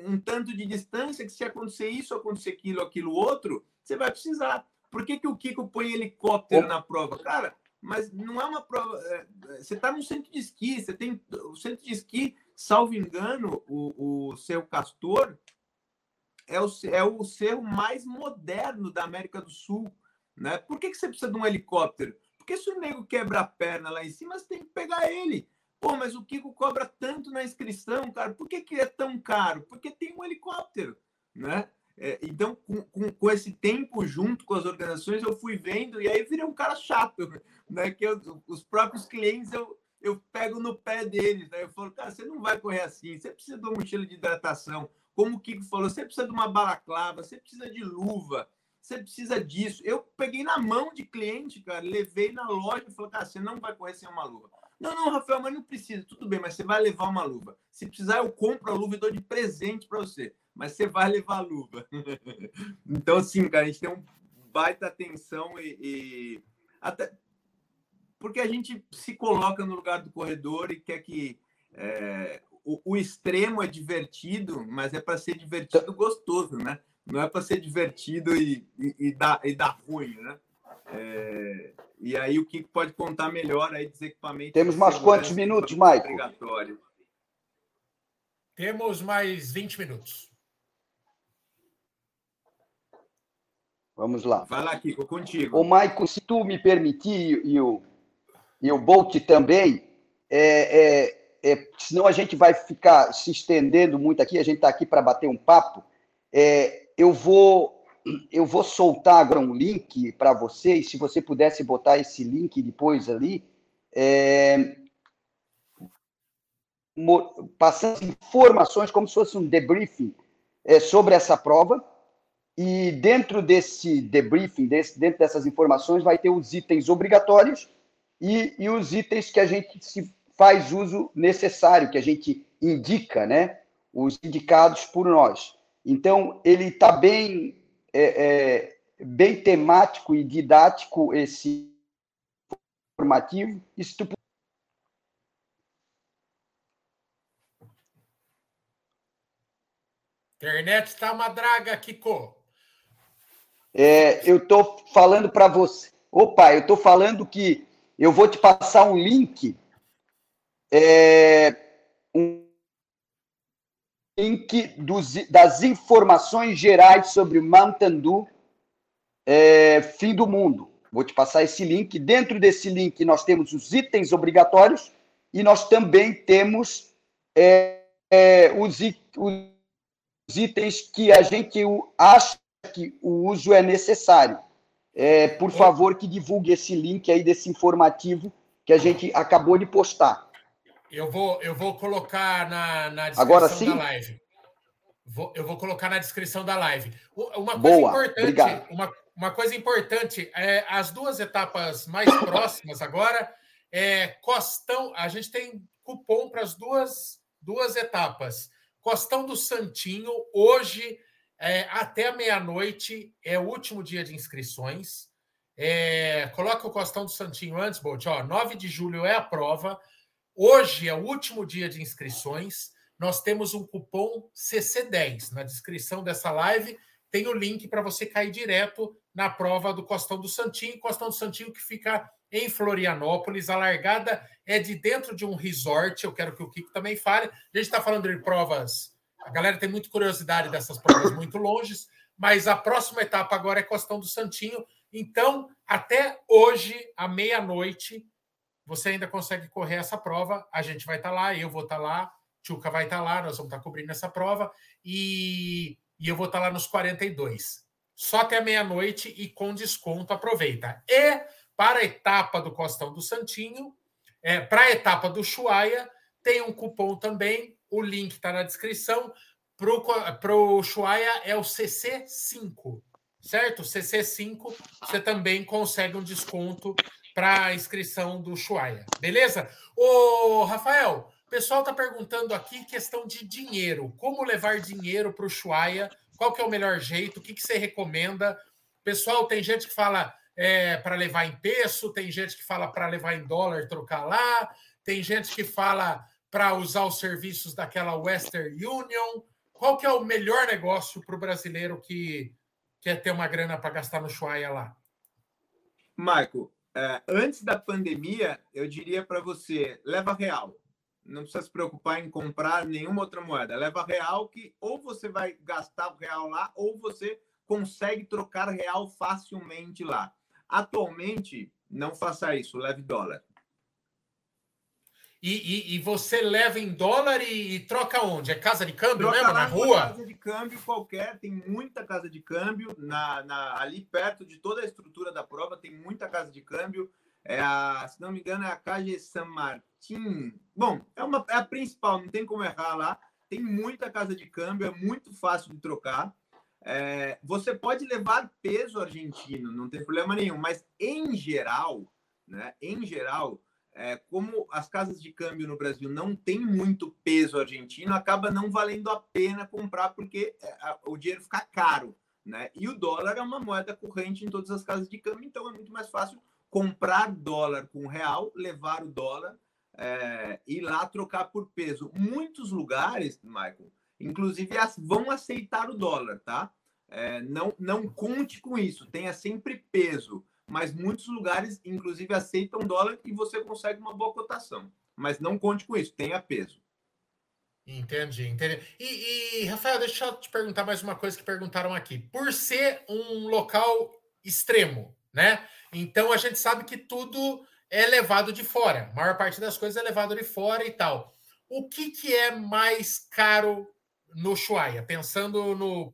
um, tanto de distância que se acontecer isso, acontecer aquilo, aquilo outro, você vai precisar. Por que, que o Kiko põe helicóptero na prova? Cara, mas não é uma prova. É, você está no centro de esqui, você tem o centro de esqui, salvo engano, o, o seu Castor é o, é o cerro mais moderno da América do Sul. Né? Por que, que você precisa de um helicóptero? Porque se o nego quebra a perna lá em cima, você tem que pegar ele. Pô, mas o Kiko cobra tanto na inscrição, cara. Por que, que é tão caro? Porque tem um helicóptero, né? É, então, com, com, com, esse tempo junto com as organizações, eu fui vendo e aí virei um cara chato, né? Que eu, os próprios clientes eu, eu pego no pé deles, né? Eu falo, cara, você não vai correr assim, você precisa de uma mochila de hidratação. Como o Kiko falou, você precisa de uma balaclava, você precisa de luva, você precisa disso. Eu peguei na mão de cliente, cara, levei na loja e falei, cara, você não vai correr sem uma luva. Não, não, Rafael, mas não precisa. Tudo bem, mas você vai levar uma luva. Se precisar, eu compro a luva e dou de presente para você. Mas você vai levar a luva. então, sim, cara, a gente tem um baita atenção e, e, até porque a gente se coloca no lugar do corredor e quer que é, o, o, extremo é divertido, mas é para ser divertido gostoso, né? Não é para ser divertido e, e, e, dar, e dar ruim, né? É, e aí o que pode contar melhor aí dos equipamentos. Temos mais quantos minutos, Maicon? Temos mais 20 minutos. Vamos lá. Vai lá, Kiko, contigo. Ô, Maicon, se tu me permitir, e o, e o Bolt também, é, é, é, senão a gente vai ficar se estendendo muito aqui, a gente está aqui para bater um papo. É, eu vou eu vou soltar agora um link para vocês, se você pudesse botar esse link depois ali, é, passando informações como se fosse um debriefing é, sobre essa prova. E dentro desse debriefing, desse, dentro dessas informações, vai ter os itens obrigatórios e, e os itens que a gente se faz uso necessário, que a gente indica, né? Os indicados por nós. Então, ele está bem, é, é, bem temático e didático esse formativo. Isso Internet está uma draga, Kiko. É, eu estou falando para você. Opa, eu estou falando que eu vou te passar um link. É, um link dos, das informações gerais sobre Dew é, fim do mundo. Vou te passar esse link. Dentro desse link, nós temos os itens obrigatórios e nós também temos é, é, os, os itens que a gente acha que o uso é necessário. É, por favor, que divulgue esse link aí desse informativo que a gente acabou de postar. Eu vou, eu vou colocar na, na descrição Agora, sim? da live. Vou, eu vou colocar na descrição da live. Uma coisa Boa, importante, uma, uma coisa importante, é, as duas etapas mais próximas agora é Costão. A gente tem cupom para as duas, duas etapas. Costão do Santinho, hoje, é, até meia-noite, é o último dia de inscrições. É, coloca o Costão do Santinho antes, Bolt. Ó, 9 de julho é a prova. Hoje é o último dia de inscrições. Nós temos um cupom CC10 na descrição dessa live. Tem o link para você cair direto na prova do Costão do Santinho. Costão do Santinho que fica em Florianópolis. A largada é de dentro de um resort. Eu quero que o Kiko também fale. A gente está falando de provas. A galera tem muita curiosidade dessas provas muito longes, mas a próxima etapa agora é Costão do Santinho. Então, até hoje, à meia-noite, você ainda consegue correr essa prova. A gente vai estar tá lá, eu vou estar tá lá, Tchuca vai estar tá lá, nós vamos estar tá cobrindo essa prova e, e eu vou estar tá lá nos 42. Só até meia-noite e com desconto, aproveita. E para a etapa do Costão do Santinho, é, para a etapa do Chuaia, tem um cupom também, o link está na descrição. Para o Chuaia é o CC5, certo? CC5, você também consegue um desconto para a inscrição do Chuaia, beleza? Ô, Rafael, o pessoal está perguntando aqui questão de dinheiro. Como levar dinheiro para o Chuaia? Qual que é o melhor jeito? O que, que você recomenda? Pessoal, tem gente que fala é, para levar em peso, tem gente que fala para levar em dólar, trocar lá, tem gente que fala para usar os serviços daquela Western Union. Qual que é o melhor negócio para o brasileiro que quer ter uma grana para gastar no Chuaia lá? Michael, é, antes da pandemia, eu diria para você, leva real não precisa se preocupar em comprar nenhuma outra moeda. Leva real que ou você vai gastar o real lá, ou você consegue trocar real facilmente lá. Atualmente, não faça isso, leve dólar. E, e, e você leva em dólar e, e, troca onde? É casa de câmbio troca mesmo, na rua? Casa de câmbio qualquer, tem muita casa de câmbio na, na, ali perto de toda a estrutura da prova, tem muita casa de câmbio. É a, se não me engano, é a Calle San Martín. Bom, é, uma, é a principal, não tem como errar lá. Tem muita casa de câmbio, é muito fácil de trocar. É, você pode levar peso argentino, não tem problema nenhum, mas em geral, né, em geral, é, como as casas de câmbio no Brasil não tem muito peso argentino, acaba não valendo a pena comprar porque é, o dinheiro fica caro. Né? E o dólar é uma moeda corrente em todas as casas de câmbio, então é muito mais fácil comprar dólar com real, levar o dólar é, e lá trocar por peso. Muitos lugares, Michael, inclusive vão aceitar o dólar, tá? É, não, não conte com isso, tenha sempre peso. Mas muitos lugares, inclusive, aceitam dólar e você consegue uma boa cotação. Mas não conte com isso, tenha peso. Entendi, entendi. E, e, Rafael, deixa eu te perguntar mais uma coisa que perguntaram aqui. Por ser um local extremo, né? Então a gente sabe que tudo é levado de fora. A maior parte das coisas é levado de fora e tal. O que, que é mais caro no Chuaia? Pensando no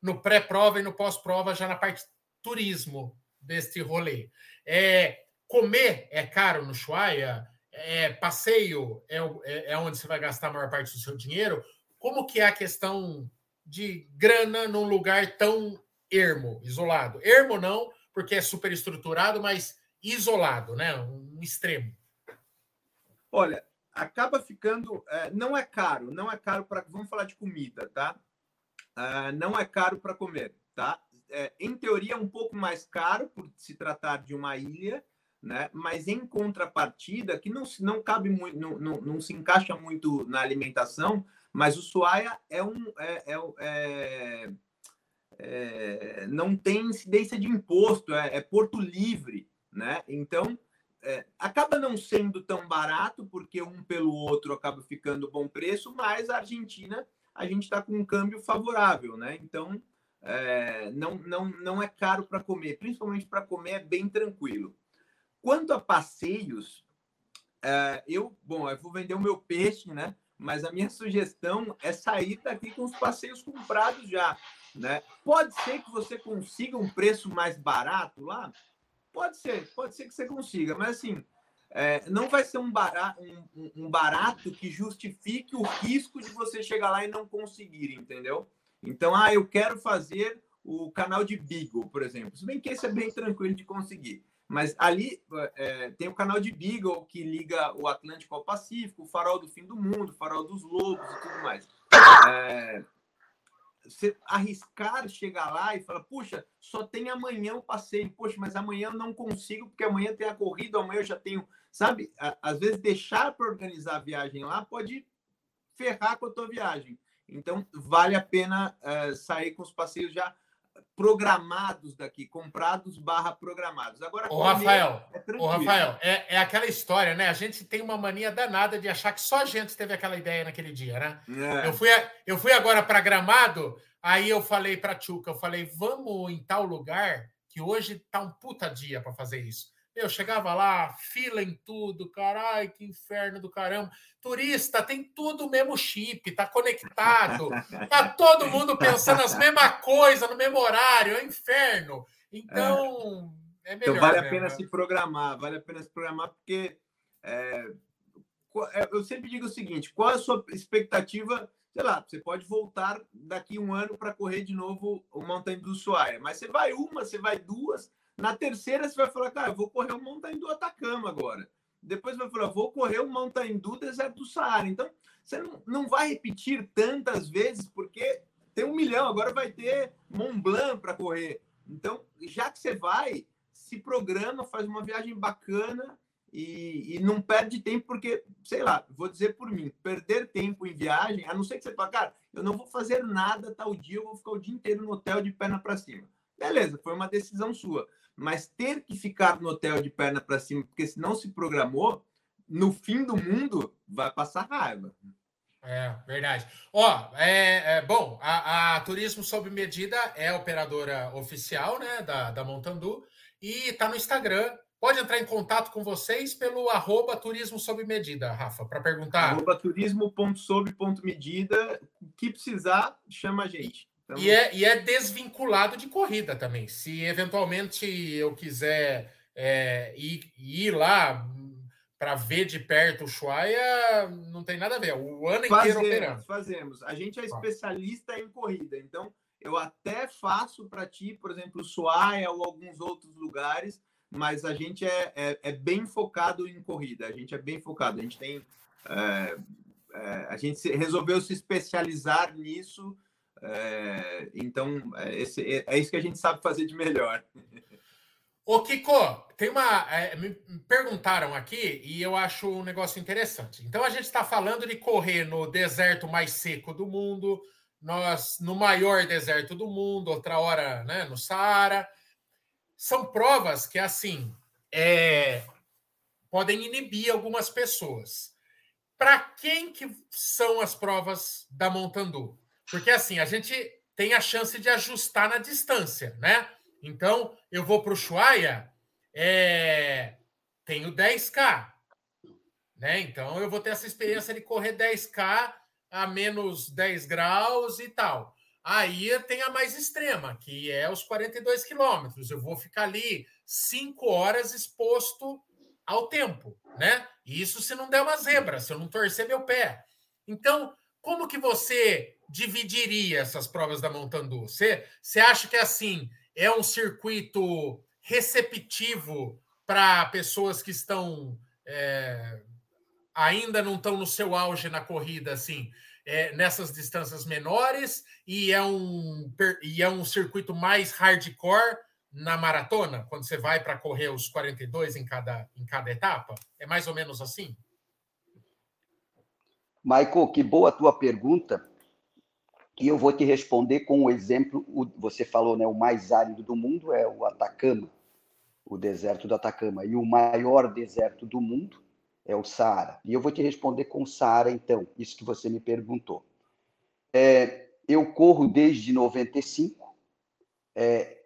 no pré-prova e no pós-prova, já na parte turismo deste rolê. É, comer é caro no Chuaia? É, passeio é, é, é onde você vai gastar a maior parte do seu dinheiro? Como que é a questão de grana num lugar tão ermo, isolado? Ermo não, porque é super estruturado, mas isolado, né? Um extremo. Olha, acaba ficando. É, não é caro, não é caro para. Vamos falar de comida, tá? Uh, não é caro para comer, tá? É, em teoria, um pouco mais caro por se tratar de uma ilha, né? Mas em contrapartida, que não, não cabe muito, não, não, não se encaixa muito na alimentação, mas o Suaia é um. É, é, é, é, não tem incidência de imposto, é, é Porto Livre, né? Então é, acaba não sendo tão barato, porque um pelo outro acaba ficando bom preço, mas a Argentina a gente está com um câmbio favorável, né? Então é, não, não, não é caro para comer, principalmente para comer é bem tranquilo. Quanto a passeios, é, eu, bom, eu vou vender o meu peixe, né? Mas a minha sugestão é sair daqui com os passeios comprados já, né? Pode ser que você consiga um preço mais barato lá, Pode ser, pode ser que você consiga, mas assim, é, não vai ser um barato, um, um barato que justifique o risco de você chegar lá e não conseguir, entendeu? Então, ah, eu quero fazer o canal de Beagle, por exemplo. Se bem que esse é bem tranquilo de conseguir. Mas ali é, tem o canal de Beagle que liga o Atlântico ao Pacífico, o Farol do Fim do Mundo, o Farol dos Lobos e tudo mais. É, você arriscar chegar lá e falar, puxa, só tem amanhã o passeio, poxa, mas amanhã eu não consigo, porque amanhã tem a corrida, amanhã eu já tenho, sabe? Às vezes deixar para organizar a viagem lá pode ferrar com a tua viagem. Então, vale a pena uh, sair com os passeios já programados daqui, comprados barra programados. Agora, o Rafael, é o Rafael, é, é aquela história, né? A gente tem uma mania danada de achar que só a gente teve aquela ideia naquele dia, né? É. Eu, fui, eu fui agora para Gramado, aí eu falei para Tchuca, eu falei, vamos em tal lugar que hoje tá um puta dia para fazer isso. Eu chegava lá, fila em tudo, carai, que inferno do caramba. Turista tem tudo o mesmo chip, tá conectado, tá todo mundo pensando as mesmas coisas no mesmo horário, é um inferno. Então, é, é melhor. Então vale a pena se programar, vale a pena se programar, porque é, é, eu sempre digo o seguinte: qual é a sua expectativa? Sei lá, você pode voltar daqui um ano para correr de novo o Montanha do Suaia, mas você vai uma, você vai duas na terceira, você vai falar, cara, vou correr o Montanha do Atacama agora. Depois vai falar, vou correr o Montanha do Deserto do Saara. Então, você não, não vai repetir tantas vezes, porque tem um milhão, agora vai ter Mont Blanc para correr. Então, já que você vai, se programa, faz uma viagem bacana e, e, não perde tempo, porque, sei lá, vou dizer por mim, perder tempo em viagem, a não ser que você fale, cara, eu não vou fazer nada tal dia, eu vou ficar o dia inteiro no hotel de perna para cima. Beleza, foi uma decisão sua mas ter que ficar no hotel de perna para cima, porque se não se programou, no fim do mundo vai passar raiva. É, verdade. Ó, é, é bom, a, a, Turismo Sob Medida é a operadora oficial, né, da, da Montandu, e tá no Instagram. Pode entrar em contato com vocês pelo arroba turismo sob medida, Rafa, para perguntar. Arroba turismo.sob.medida. O que precisar, chama a gente. Então... E, é, e é desvinculado de corrida também. Se eventualmente eu quiser é, ir, ir lá para ver de perto o Chuaia, não tem nada a ver. O ano fazemos, inteiro operando. Fazemos. A gente é especialista em corrida, então eu até faço para ti, por exemplo, o Chuaia ou alguns outros lugares, mas a gente é, é, é, bem focado em corrida. A gente é bem focado. A gente tem. É, é a gente resolveu se especializar nisso é, então, é, esse, é, é isso que a gente sabe fazer de melhor. Ô, Kiko, tem uma. É, me perguntaram aqui e eu acho um negócio interessante. Então, a gente está falando de correr no deserto mais seco do mundo, nós no maior deserto do mundo, outra hora né, no Saara. São provas que, assim, é, podem inibir algumas pessoas. Para quem que são as provas da Montandu? Porque assim, a gente tem a chance de ajustar na distância, né? Então, eu vou para o Chuaia, é... tenho 10K. Né? Então, eu vou ter essa experiência de correr 10K a menos 10 graus e tal. Aí tem a mais extrema, que é os 42 quilômetros. Eu vou ficar ali 5 horas exposto ao tempo, né? Isso se não der uma zebra, se eu não torcer meu pé. Então, como que você dividiria essas provas da Montandu? Você, você acha que assim é um circuito receptivo para pessoas que estão é, ainda não estão no seu auge na corrida, assim, é, nessas distâncias menores, e é, um, e é um circuito mais hardcore na maratona, quando você vai para correr os 42 em cada, em cada etapa? É mais ou menos assim? Michael, que boa a tua pergunta. E eu vou te responder com o um exemplo. Você falou, né? O mais árido do mundo é o Atacama, o deserto do Atacama. E o maior deserto do mundo é o Saara. E eu vou te responder com o Saara, então, isso que você me perguntou. É, eu corro desde 95. É,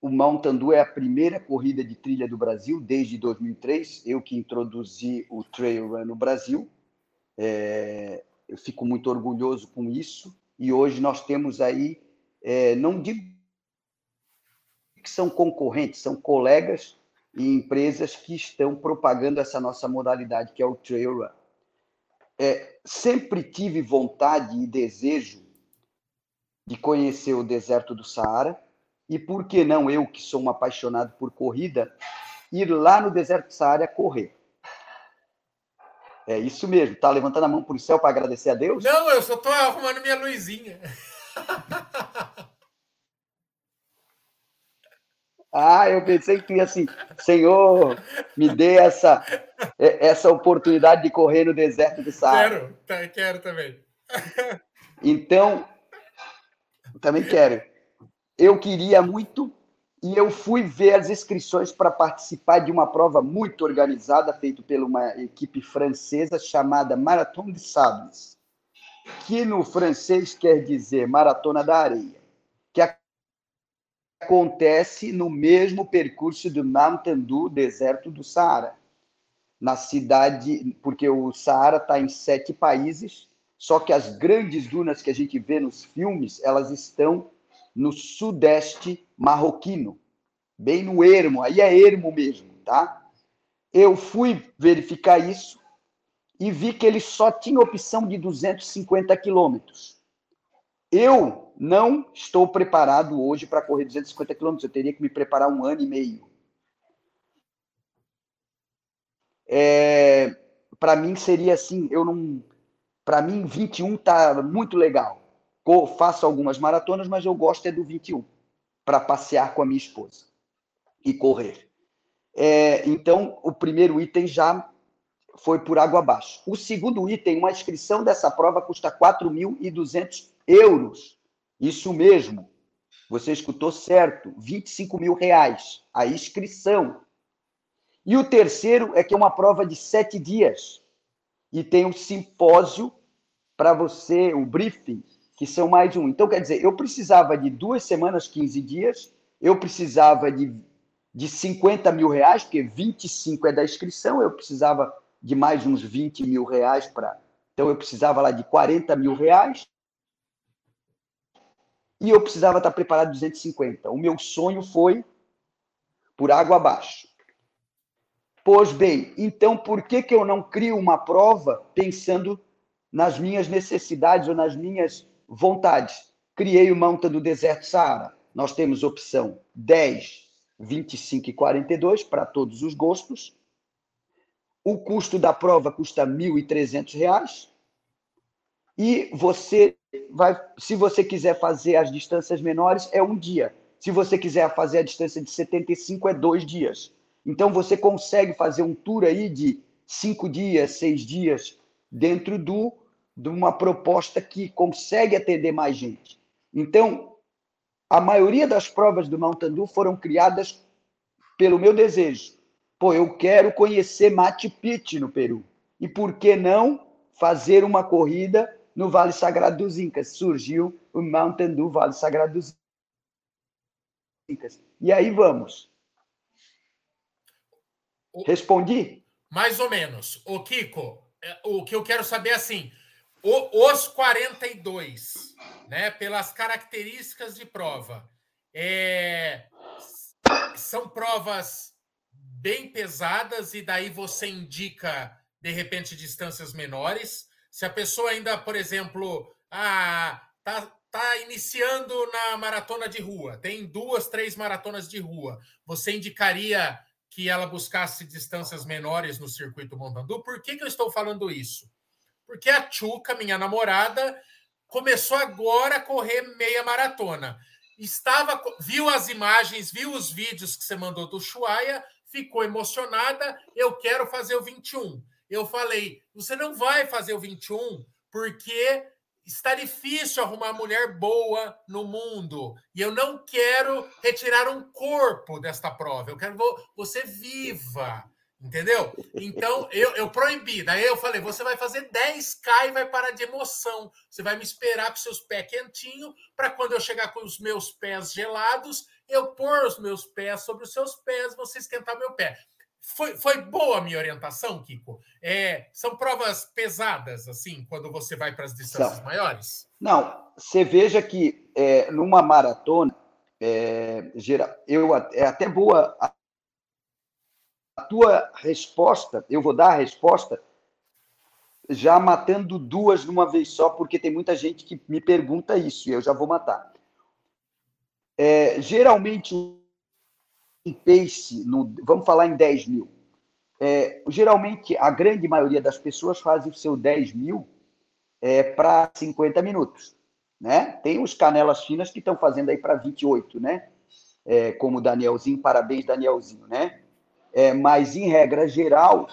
o Mountain é a primeira corrida de trilha do Brasil desde 2003. Eu que introduzi o Trail Run no Brasil. É, eu fico muito orgulhoso com isso. E hoje nós temos aí, é, não digo que são concorrentes, são colegas e empresas que estão propagando essa nossa modalidade, que é o Trail Run. É, sempre tive vontade e desejo de conhecer o deserto do Saara, e por que não eu, que sou um apaixonado por corrida, ir lá no deserto do Saara correr? É isso mesmo. Tá levantando a mão para o céu para agradecer a Deus? Não, eu só estou arrumando minha luzinha. Ah, eu pensei que assim, Senhor, me dê essa, essa oportunidade de correr no deserto do Saara. Quero, tá, quero também. Então, também quero. Eu queria muito e eu fui ver as inscrições para participar de uma prova muito organizada, feita por uma equipe francesa chamada Marathon de Sables, que no francês quer dizer Maratona da Areia, que acontece no mesmo percurso do Dew, deserto do Saara, na cidade, porque o Saara está em sete países, só que as grandes dunas que a gente vê nos filmes, elas estão no sudeste marroquino, bem no ermo, aí é ermo mesmo, tá? Eu fui verificar isso e vi que ele só tinha opção de 250 quilômetros. Eu não estou preparado hoje para correr 250 quilômetros, eu teria que me preparar um ano e meio. É, para mim seria assim, eu não, para mim 21 tá muito legal. Faço algumas maratonas, mas eu gosto é do 21 para passear com a minha esposa e correr. É, então, o primeiro item já foi por água abaixo. O segundo item, uma inscrição dessa prova custa 4.200 euros. Isso mesmo. Você escutou certo. 25 mil reais. A inscrição. E o terceiro é que é uma prova de sete dias. E tem um simpósio para você, um briefing, que são mais um. Então, quer dizer, eu precisava de duas semanas, 15 dias, eu precisava de, de 50 mil reais, porque 25 é da inscrição, eu precisava de mais uns 20 mil reais para. Então, eu precisava lá de 40 mil reais. E eu precisava estar preparado 250. O meu sonho foi por água abaixo. Pois bem, então por que, que eu não crio uma prova pensando nas minhas necessidades ou nas minhas vontades. Criei o Monta do Deserto Saara. Nós temos opção 10, 25 e 42 para todos os gostos. O custo da prova custa R$ 1.300. E você vai, se você quiser fazer as distâncias menores, é um dia. Se você quiser fazer a distância de 75, é dois dias. Então você consegue fazer um tour aí de cinco dias, seis dias dentro do de uma proposta que consegue atender mais gente. Então, a maioria das provas do Mountain Dew foram criadas pelo meu desejo. Pô, eu quero conhecer Machu Picchu no Peru. E por que não fazer uma corrida no Vale Sagrado dos Incas? Surgiu o Mountain Dew Vale Sagrado dos Incas. E aí vamos. Respondi? Mais ou menos. O Kiko, é, o que eu quero saber é assim, o, os 42, né, pelas características de prova, é, são provas bem pesadas e daí você indica, de repente, distâncias menores. Se a pessoa ainda, por exemplo, ah, tá, tá iniciando na maratona de rua, tem duas, três maratonas de rua, você indicaria que ela buscasse distâncias menores no circuito Montandu. Por que, que eu estou falando isso? Porque a Chuca, minha namorada, começou agora a correr meia maratona. Estava, viu as imagens, viu os vídeos que você mandou do Chuaia, ficou emocionada. Eu quero fazer o 21. Eu falei: você não vai fazer o 21 porque está difícil arrumar mulher boa no mundo. E eu não quero retirar um corpo desta prova. Eu quero você viva. Entendeu? Então, eu, eu proibi. Daí eu falei: você vai fazer 10K e vai parar de emoção. Você vai me esperar com seus pés quentinhos, para quando eu chegar com os meus pés gelados, eu pôr os meus pés sobre os seus pés, você esquentar meu pé. Foi, foi boa a minha orientação, Kiko? É, são provas pesadas, assim, quando você vai para as distâncias maiores? Não, você veja que é, numa maratona, é, eu, é até boa tua resposta, eu vou dar a resposta já matando duas numa vez só, porque tem muita gente que me pergunta isso e eu já vou matar. É, geralmente, um pace, no, vamos falar em 10 mil. É, geralmente, a grande maioria das pessoas fazem o seu 10 mil é, para 50 minutos. Né? Tem os canelas finas que estão fazendo aí para 28, né? É, como o Danielzinho, parabéns, Danielzinho, né? É, mas em regra geral,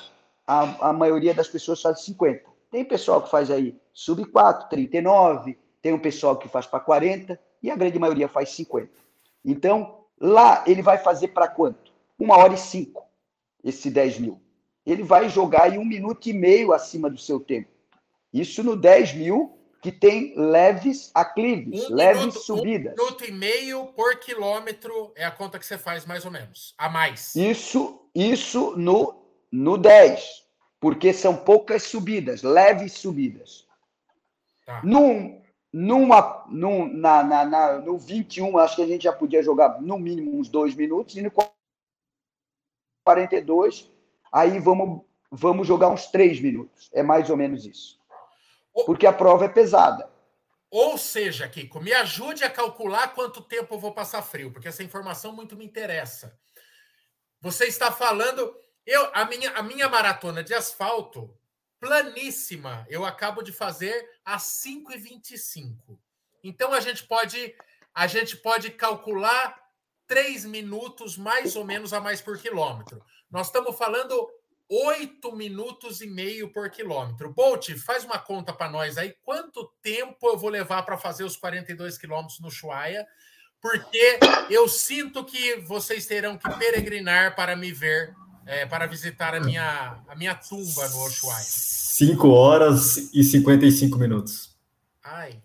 a, a maioria das pessoas faz 50. Tem pessoal que faz aí sub 4, 39, tem um pessoal que faz para 40 e a grande maioria faz 50. Então, lá ele vai fazer para quanto? Uma hora e cinco, esse 10 mil. Ele vai jogar em um minuto e meio acima do seu tempo. Isso no 10 mil, que tem leves aclives, um leves minuto, subidas. Um minuto e meio por quilômetro é a conta que você faz, mais ou menos, a mais. Isso, isso no, no 10, porque são poucas subidas, leves subidas. Tá. Num, numa, num, na, na, na, no 21, acho que a gente já podia jogar no mínimo uns dois minutos, e no 42, aí vamos, vamos jogar uns três minutos. É mais ou menos isso porque a prova é pesada. Ou seja, Kiko, me ajude a calcular quanto tempo eu vou passar frio, porque essa informação muito me interessa. Você está falando, eu a minha a minha maratona de asfalto planíssima, eu acabo de fazer às 5h25. Então a gente pode a gente pode calcular 3 minutos mais ou menos a mais por quilômetro. Nós estamos falando 8 minutos e meio por quilômetro. Bolt, faz uma conta para nós aí. Quanto tempo eu vou levar para fazer os 42 quilômetros no Chuaia? Porque eu sinto que vocês terão que peregrinar para me ver, é, para visitar a minha, a minha tumba no Ushuaia. 5 horas e 55 minutos. Ai,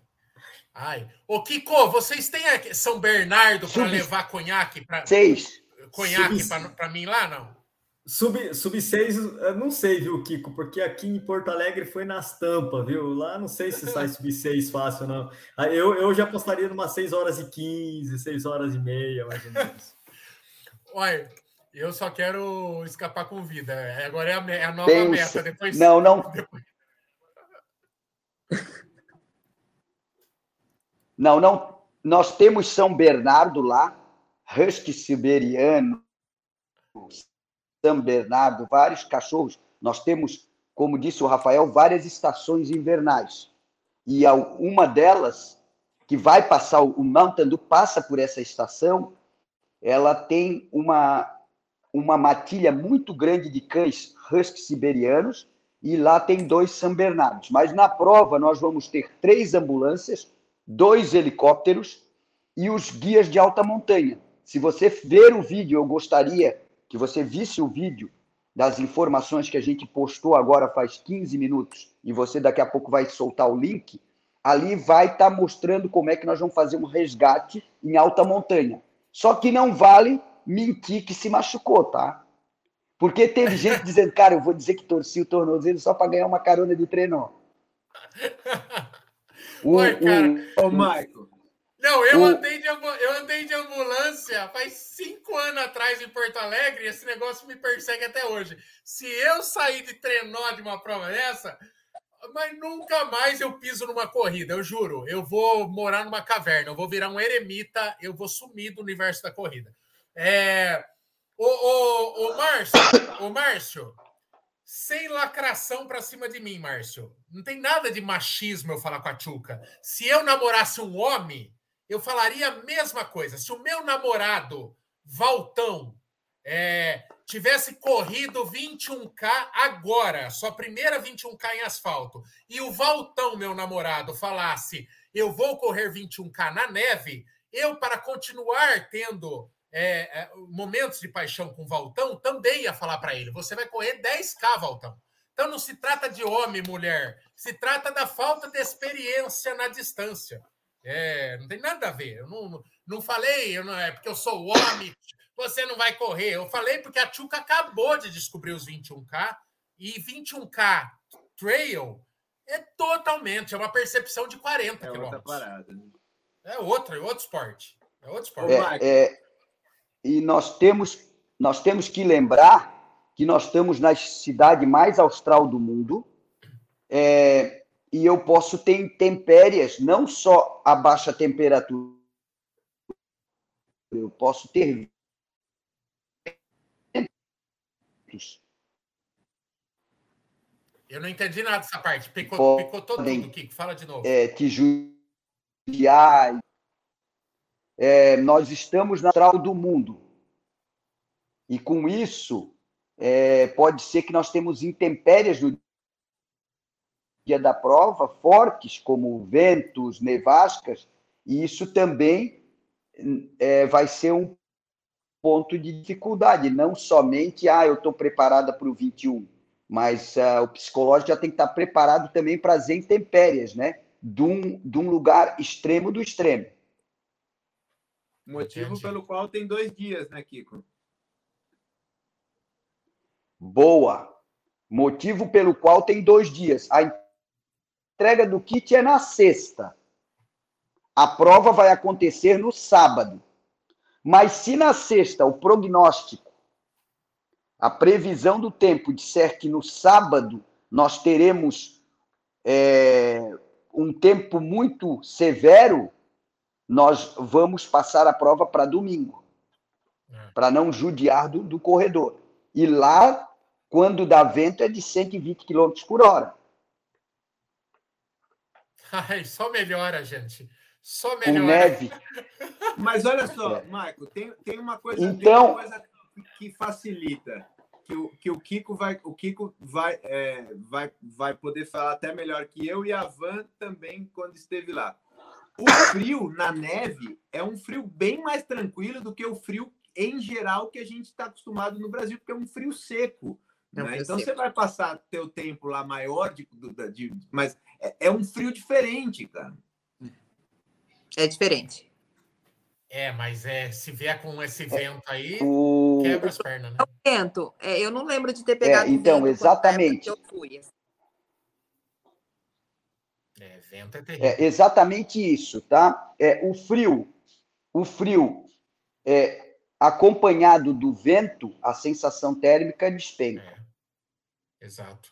ai. Ô, Kiko, vocês têm aqui São Bernardo para levar conhaque para Seis. Conhaque para mim lá, não? Sub, sub 6, não sei, viu, Kiko? Porque aqui em Porto Alegre foi nas tampas, viu? Lá não sei se sai sub 6 fácil, não. Ah, eu, eu já apostaria numa 6 horas e 15, 6 horas e meia, mais ou menos. Olha, eu só quero escapar com vida. Agora é a, é a nova Pensa. meta. Depois, não, não. Depois... Não, não. Nós temos São Bernardo lá, husky siberiano, São Bernardo, vários cachorros. Nós temos, como disse o Rafael, várias estações invernais. E uma delas, que vai passar, o Mountain Dew passa por essa estação, ela tem uma, uma matilha muito grande de cães husky siberianos, e lá tem dois São Bernardos. Mas na prova nós vamos ter três ambulâncias, dois helicópteros e os guias de alta montanha. Se você ver o vídeo, eu gostaria que você visse o vídeo das informações que a gente postou agora faz 15 minutos e você daqui a pouco vai soltar o link, ali vai estar tá mostrando como é que nós vamos fazer um resgate em alta montanha. Só que não vale mentir que se machucou, tá? Porque teve gente dizendo, cara, eu vou dizer que torci o tornozelo só para ganhar uma carona de trenó. Oi, cara. Ô, Michael, não, eu, o... andei de, eu andei de ambulância faz cinco anos atrás em Porto Alegre e esse negócio me persegue até hoje. Se eu sair de trenó de uma prova dessa, mas nunca mais eu piso numa corrida, eu juro. Eu vou morar numa caverna, eu vou virar um eremita, eu vou sumir do universo da corrida. É... Ô, ô, ô, Márcio, ô, Márcio, sem lacração pra cima de mim, Márcio. Não tem nada de machismo eu falar com a Tchuca. Se eu namorasse um homem, eu falaria a mesma coisa. Se o meu namorado, Valtão, é, tivesse corrido 21K agora, sua primeira 21K em asfalto, e o Valtão, meu namorado, falasse: eu vou correr 21K na neve, eu, para continuar tendo é, é, momentos de paixão com o Valtão, também ia falar para ele: você vai correr 10K, Valtão. Então não se trata de homem, mulher, se trata da falta de experiência na distância. É, não tem nada a ver. Eu não, não falei, eu não, é porque eu sou homem, você não vai correr. Eu falei porque a Tchuca acabou de descobrir os 21K e 21K trail é totalmente, é uma percepção de 40 é quilômetros. Outra parada, né? É outra, é outro esporte. É outro esporte. É, é, e nós temos, nós temos que lembrar que nós estamos na cidade mais austral do mundo, é, e eu posso ter intempéries, não só a baixa temperatura, eu posso ter eu não entendi nada dessa parte. Picou, picotou tudo, Kiko. Fala de novo. É, te judiar, é, nós estamos na central do mundo. E com isso, é, pode ser que nós temos intempéries no dia da prova, fortes, como ventos, nevascas, e isso também é, vai ser um ponto de dificuldade, não somente, ah, eu estou preparada para o 21, mas uh, o psicológico já tem que estar preparado também para as intempéries, né? De um, de um lugar extremo do extremo. Motivo Entendi. pelo qual tem dois dias, né, Kiko? Boa. Motivo pelo qual tem dois dias. A entrega do kit é na sexta. A prova vai acontecer no sábado. Mas se na sexta o prognóstico, a previsão do tempo disser que no sábado nós teremos é, um tempo muito severo, nós vamos passar a prova para domingo, é. para não judiar do, do, corredor. E lá, quando dá vento, é de 120 km por hora. Ai, só melhora, gente. Só melhora. Com neve. Mas olha só, é. Marco, tem, tem uma coisa, então, uma coisa que facilita. Que o, que o Kiko vai, o Kiko vai, é, vai, vai poder falar até melhor que eu e a Van também quando esteve lá. O frio na neve é um frio bem mais tranquilo do que o frio em geral que a gente está acostumado no Brasil, porque é um frio seco. É né? Então seco. você vai passar teu tempo lá maior, de, de, de mas é, é, um frio diferente, cara. É diferente. É, mas é, se vier com esse vento aí, o... quebra as pernas, né? O vento, é, eu não lembro de ter pegado é, então, exatamente. eu fui. É, vento é terrível. É exatamente isso, tá? É, o frio, o frio é, acompanhado do vento, a sensação térmica despenca. É, exato.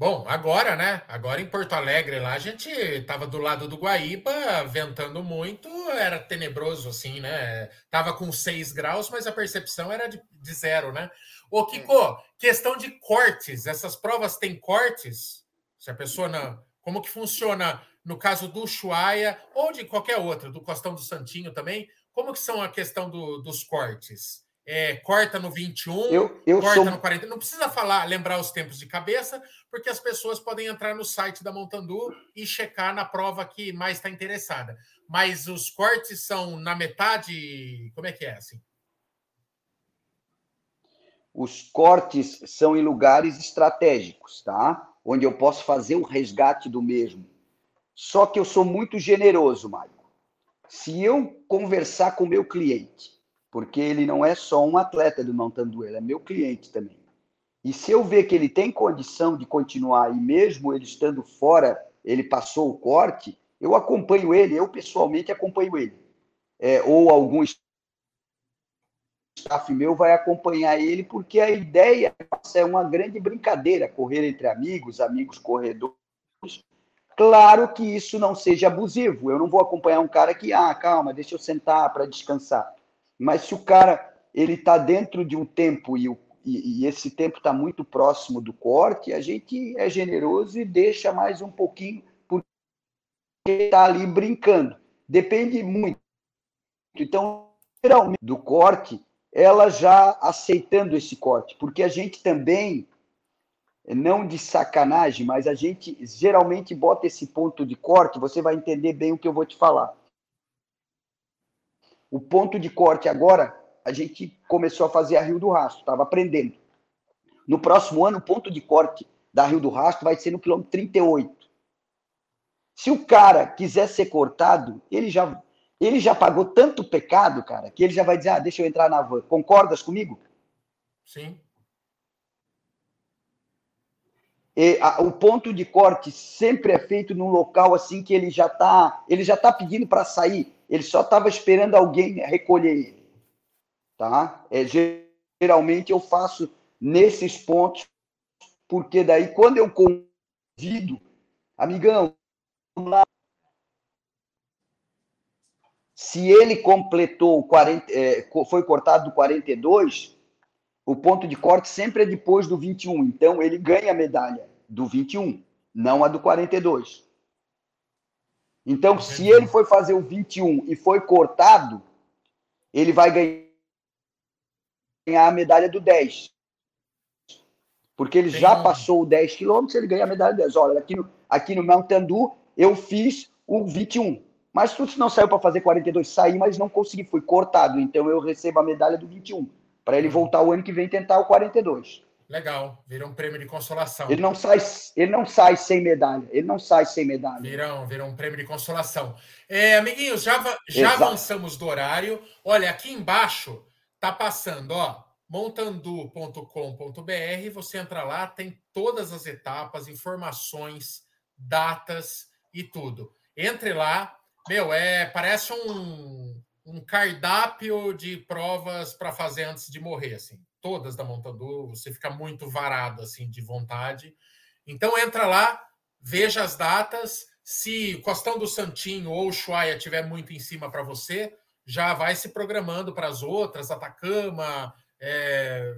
Bom, agora, né? Agora em Porto Alegre, lá a gente estava do lado do Guaíba, ventando muito, era tenebroso, assim, né? Tava com 6 graus, mas a percepção era de, de zero, né? Ô, Kiko, é. questão de cortes, essas provas têm cortes? Se a pessoa não como que funciona no caso do Chuaia ou de qualquer outro, do Costão do Santinho também? Como que são a questão do, dos cortes? É, corta no 21, eu, eu corta sou... no 40. Não precisa falar, lembrar os tempos de cabeça, porque as pessoas podem entrar no site da Montandu e checar na prova que mais está interessada. Mas os cortes são na metade. Como é que é assim? Os cortes são em lugares estratégicos, tá? onde eu posso fazer o resgate do mesmo. Só que eu sou muito generoso, Mário. Se eu conversar com o meu cliente, porque ele não é só um atleta do Mountain ele é meu cliente também. E se eu ver que ele tem condição de continuar, e mesmo ele estando fora, ele passou o corte, eu acompanho ele, eu pessoalmente acompanho ele. É, ou algum staff meu vai acompanhar ele, porque a ideia é uma grande brincadeira, correr entre amigos, amigos corredores. Claro que isso não seja abusivo. Eu não vou acompanhar um cara que, ah, calma, deixa eu sentar para descansar. Mas se o cara ele está dentro de um tempo e, e, e esse tempo está muito próximo do corte, a gente é generoso e deixa mais um pouquinho porque está ali brincando. Depende muito. Então, geralmente, do corte, ela já aceitando esse corte, porque a gente também, não de sacanagem, mas a gente geralmente bota esse ponto de corte, você vai entender bem o que eu vou te falar. O ponto de corte agora, a gente começou a fazer a Rio do Rastro, estava aprendendo. No próximo ano, o ponto de corte da Rio do Rastro vai ser no quilômetro 38. Se o cara quiser ser cortado, ele já ele já pagou tanto pecado, cara, que ele já vai dizer: ah, deixa eu entrar na van. Concordas comigo? Sim. E, a, o ponto de corte sempre é feito num local assim que ele já está, ele já tá pedindo para sair. Ele só estava esperando alguém recolher ele, tá? É, geralmente eu faço nesses pontos, porque daí quando eu convido, amigão, se ele completou 40, é, foi cortado do 42, o ponto de corte sempre é depois do 21. Então ele ganha a medalha do 21, não a do 42. Então, se ele foi fazer o 21 e foi cortado, ele vai ganhar a medalha do 10. Porque ele já passou o 10 quilômetros, ele ganha a medalha do 10. Olha, aqui no, aqui no Mountain eu fiz o 21. Mas tudo não saiu para fazer 42, saí, mas não consegui, fui cortado. Então eu recebo a medalha do 21, para ele voltar o ano que vem tentar o 42. Legal, vira um prêmio de consolação. Ele não sai, ele não sai sem medalha, ele não sai sem medalha. Virão, virão um prêmio de consolação. É, amiguinhos, já, já avançamos do horário. Olha, aqui embaixo tá passando, ó, montandu.com.br, você entra lá, tem todas as etapas, informações, datas e tudo. Entre lá, meu, é, parece um, um cardápio de provas para fazer antes de morrer, assim. Todas da Montador, você fica muito varado, assim, de vontade. Então, entra lá, veja as datas. Se Costão do Santinho ou Chuaia tiver muito em cima para você, já vai se programando para as outras, Atacama, é,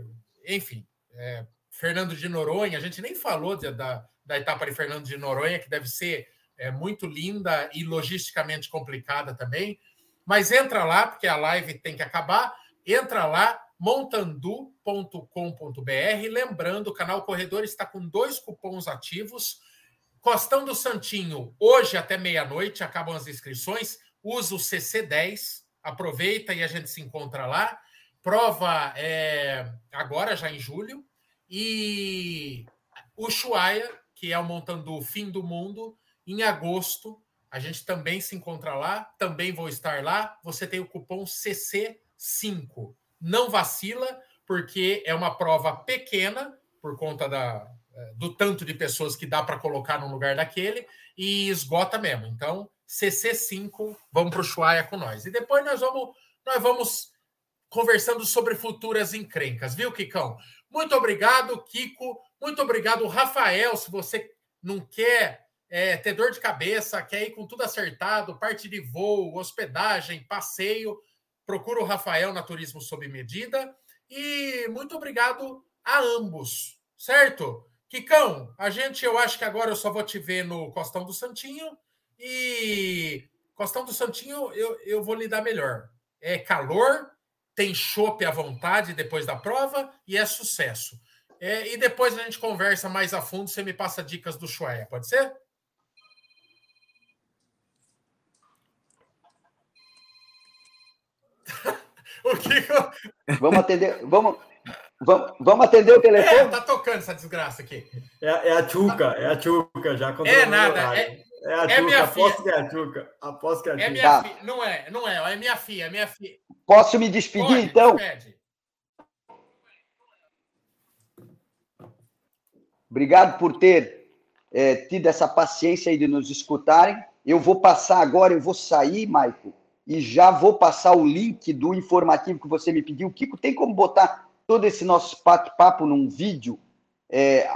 enfim, é, Fernando de Noronha. A gente nem falou de, da, da etapa de Fernando de Noronha, que deve ser é muito linda e logisticamente complicada também. Mas entra lá, porque a live tem que acabar. Entra lá, montandu.com.br. Lembrando, o canal Corredor está com dois cupons ativos. Costão do Santinho, hoje até meia-noite, acabam as inscrições. Usa o CC10, aproveita e a gente se encontra lá. Prova é, agora, já em julho. E o Chuaia, que é o Montandu Fim do Mundo, em agosto, a gente também se encontra lá, também vou estar lá. Você tem o cupom CC5. Não vacila, porque é uma prova pequena, por conta da, é, do tanto de pessoas que dá para colocar no lugar daquele, e esgota mesmo. Então, CC5, vamos para o Chuaia com nós. E depois nós vamos, nós vamos conversando sobre futuras encrencas, viu, Kikão? Muito obrigado, Kiko. Muito obrigado, Rafael. Se você não quer é, ter dor de cabeça, quer ir com tudo acertado, parte de voo, hospedagem, passeio, procura o Rafael na Turismo Sob Medida. E muito obrigado a ambos, certo? Kikão, a gente, eu acho que agora eu só vou te ver no Costão do Santinho. E Costão do Santinho eu, eu vou lidar melhor. É calor, tem chope à vontade depois da prova e é sucesso. É, e depois a gente conversa mais a fundo, você me passa dicas do Chuaia, pode ser? o que Vamos atender. Vamos, vamos, vamos atender o telefone? É, tá tocando essa desgraça aqui. É, é a Tchuca, é a Tchuca, já É nada, é, é a é Tchuca, minha aposto filha. que é a Tchuca. Aposto que é a Tchuca. É minha tá. filha. Não é, não é, é minha filha, é minha filha. Posso me despedir, Pode, então? Despede. Obrigado por ter é, tido essa paciência aí de nos escutarem. Eu vou passar agora, eu vou sair, Maico, e já vou passar o link do informativo que você me pediu. Kiko, tem como botar todo esse nosso bate-papo num vídeo é,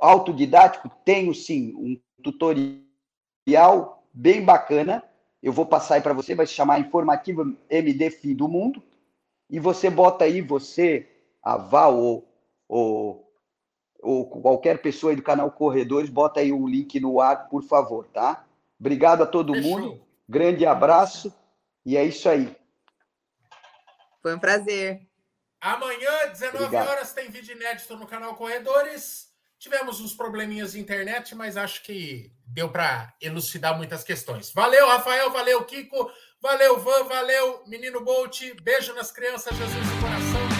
autodidático? Tenho sim, um tutorial bem bacana. Eu vou passar aí para você, vai se chamar Informativo MD Fim do Mundo. e você bota aí, você, a Val ou, ou, ou qualquer pessoa aí do canal Corredores, bota aí o link no ar, por favor, tá? Obrigado a todo Fechou. mundo, grande abraço e é isso aí. Foi um prazer. Amanhã, 19 Obrigado. horas, tem vídeo inédito no canal Corredores. Tivemos uns probleminhas de internet, mas acho que deu para elucidar muitas questões. Valeu, Rafael, valeu, Kiko, valeu, Van, valeu, menino Bolt. Beijo nas crianças, Jesus no coração.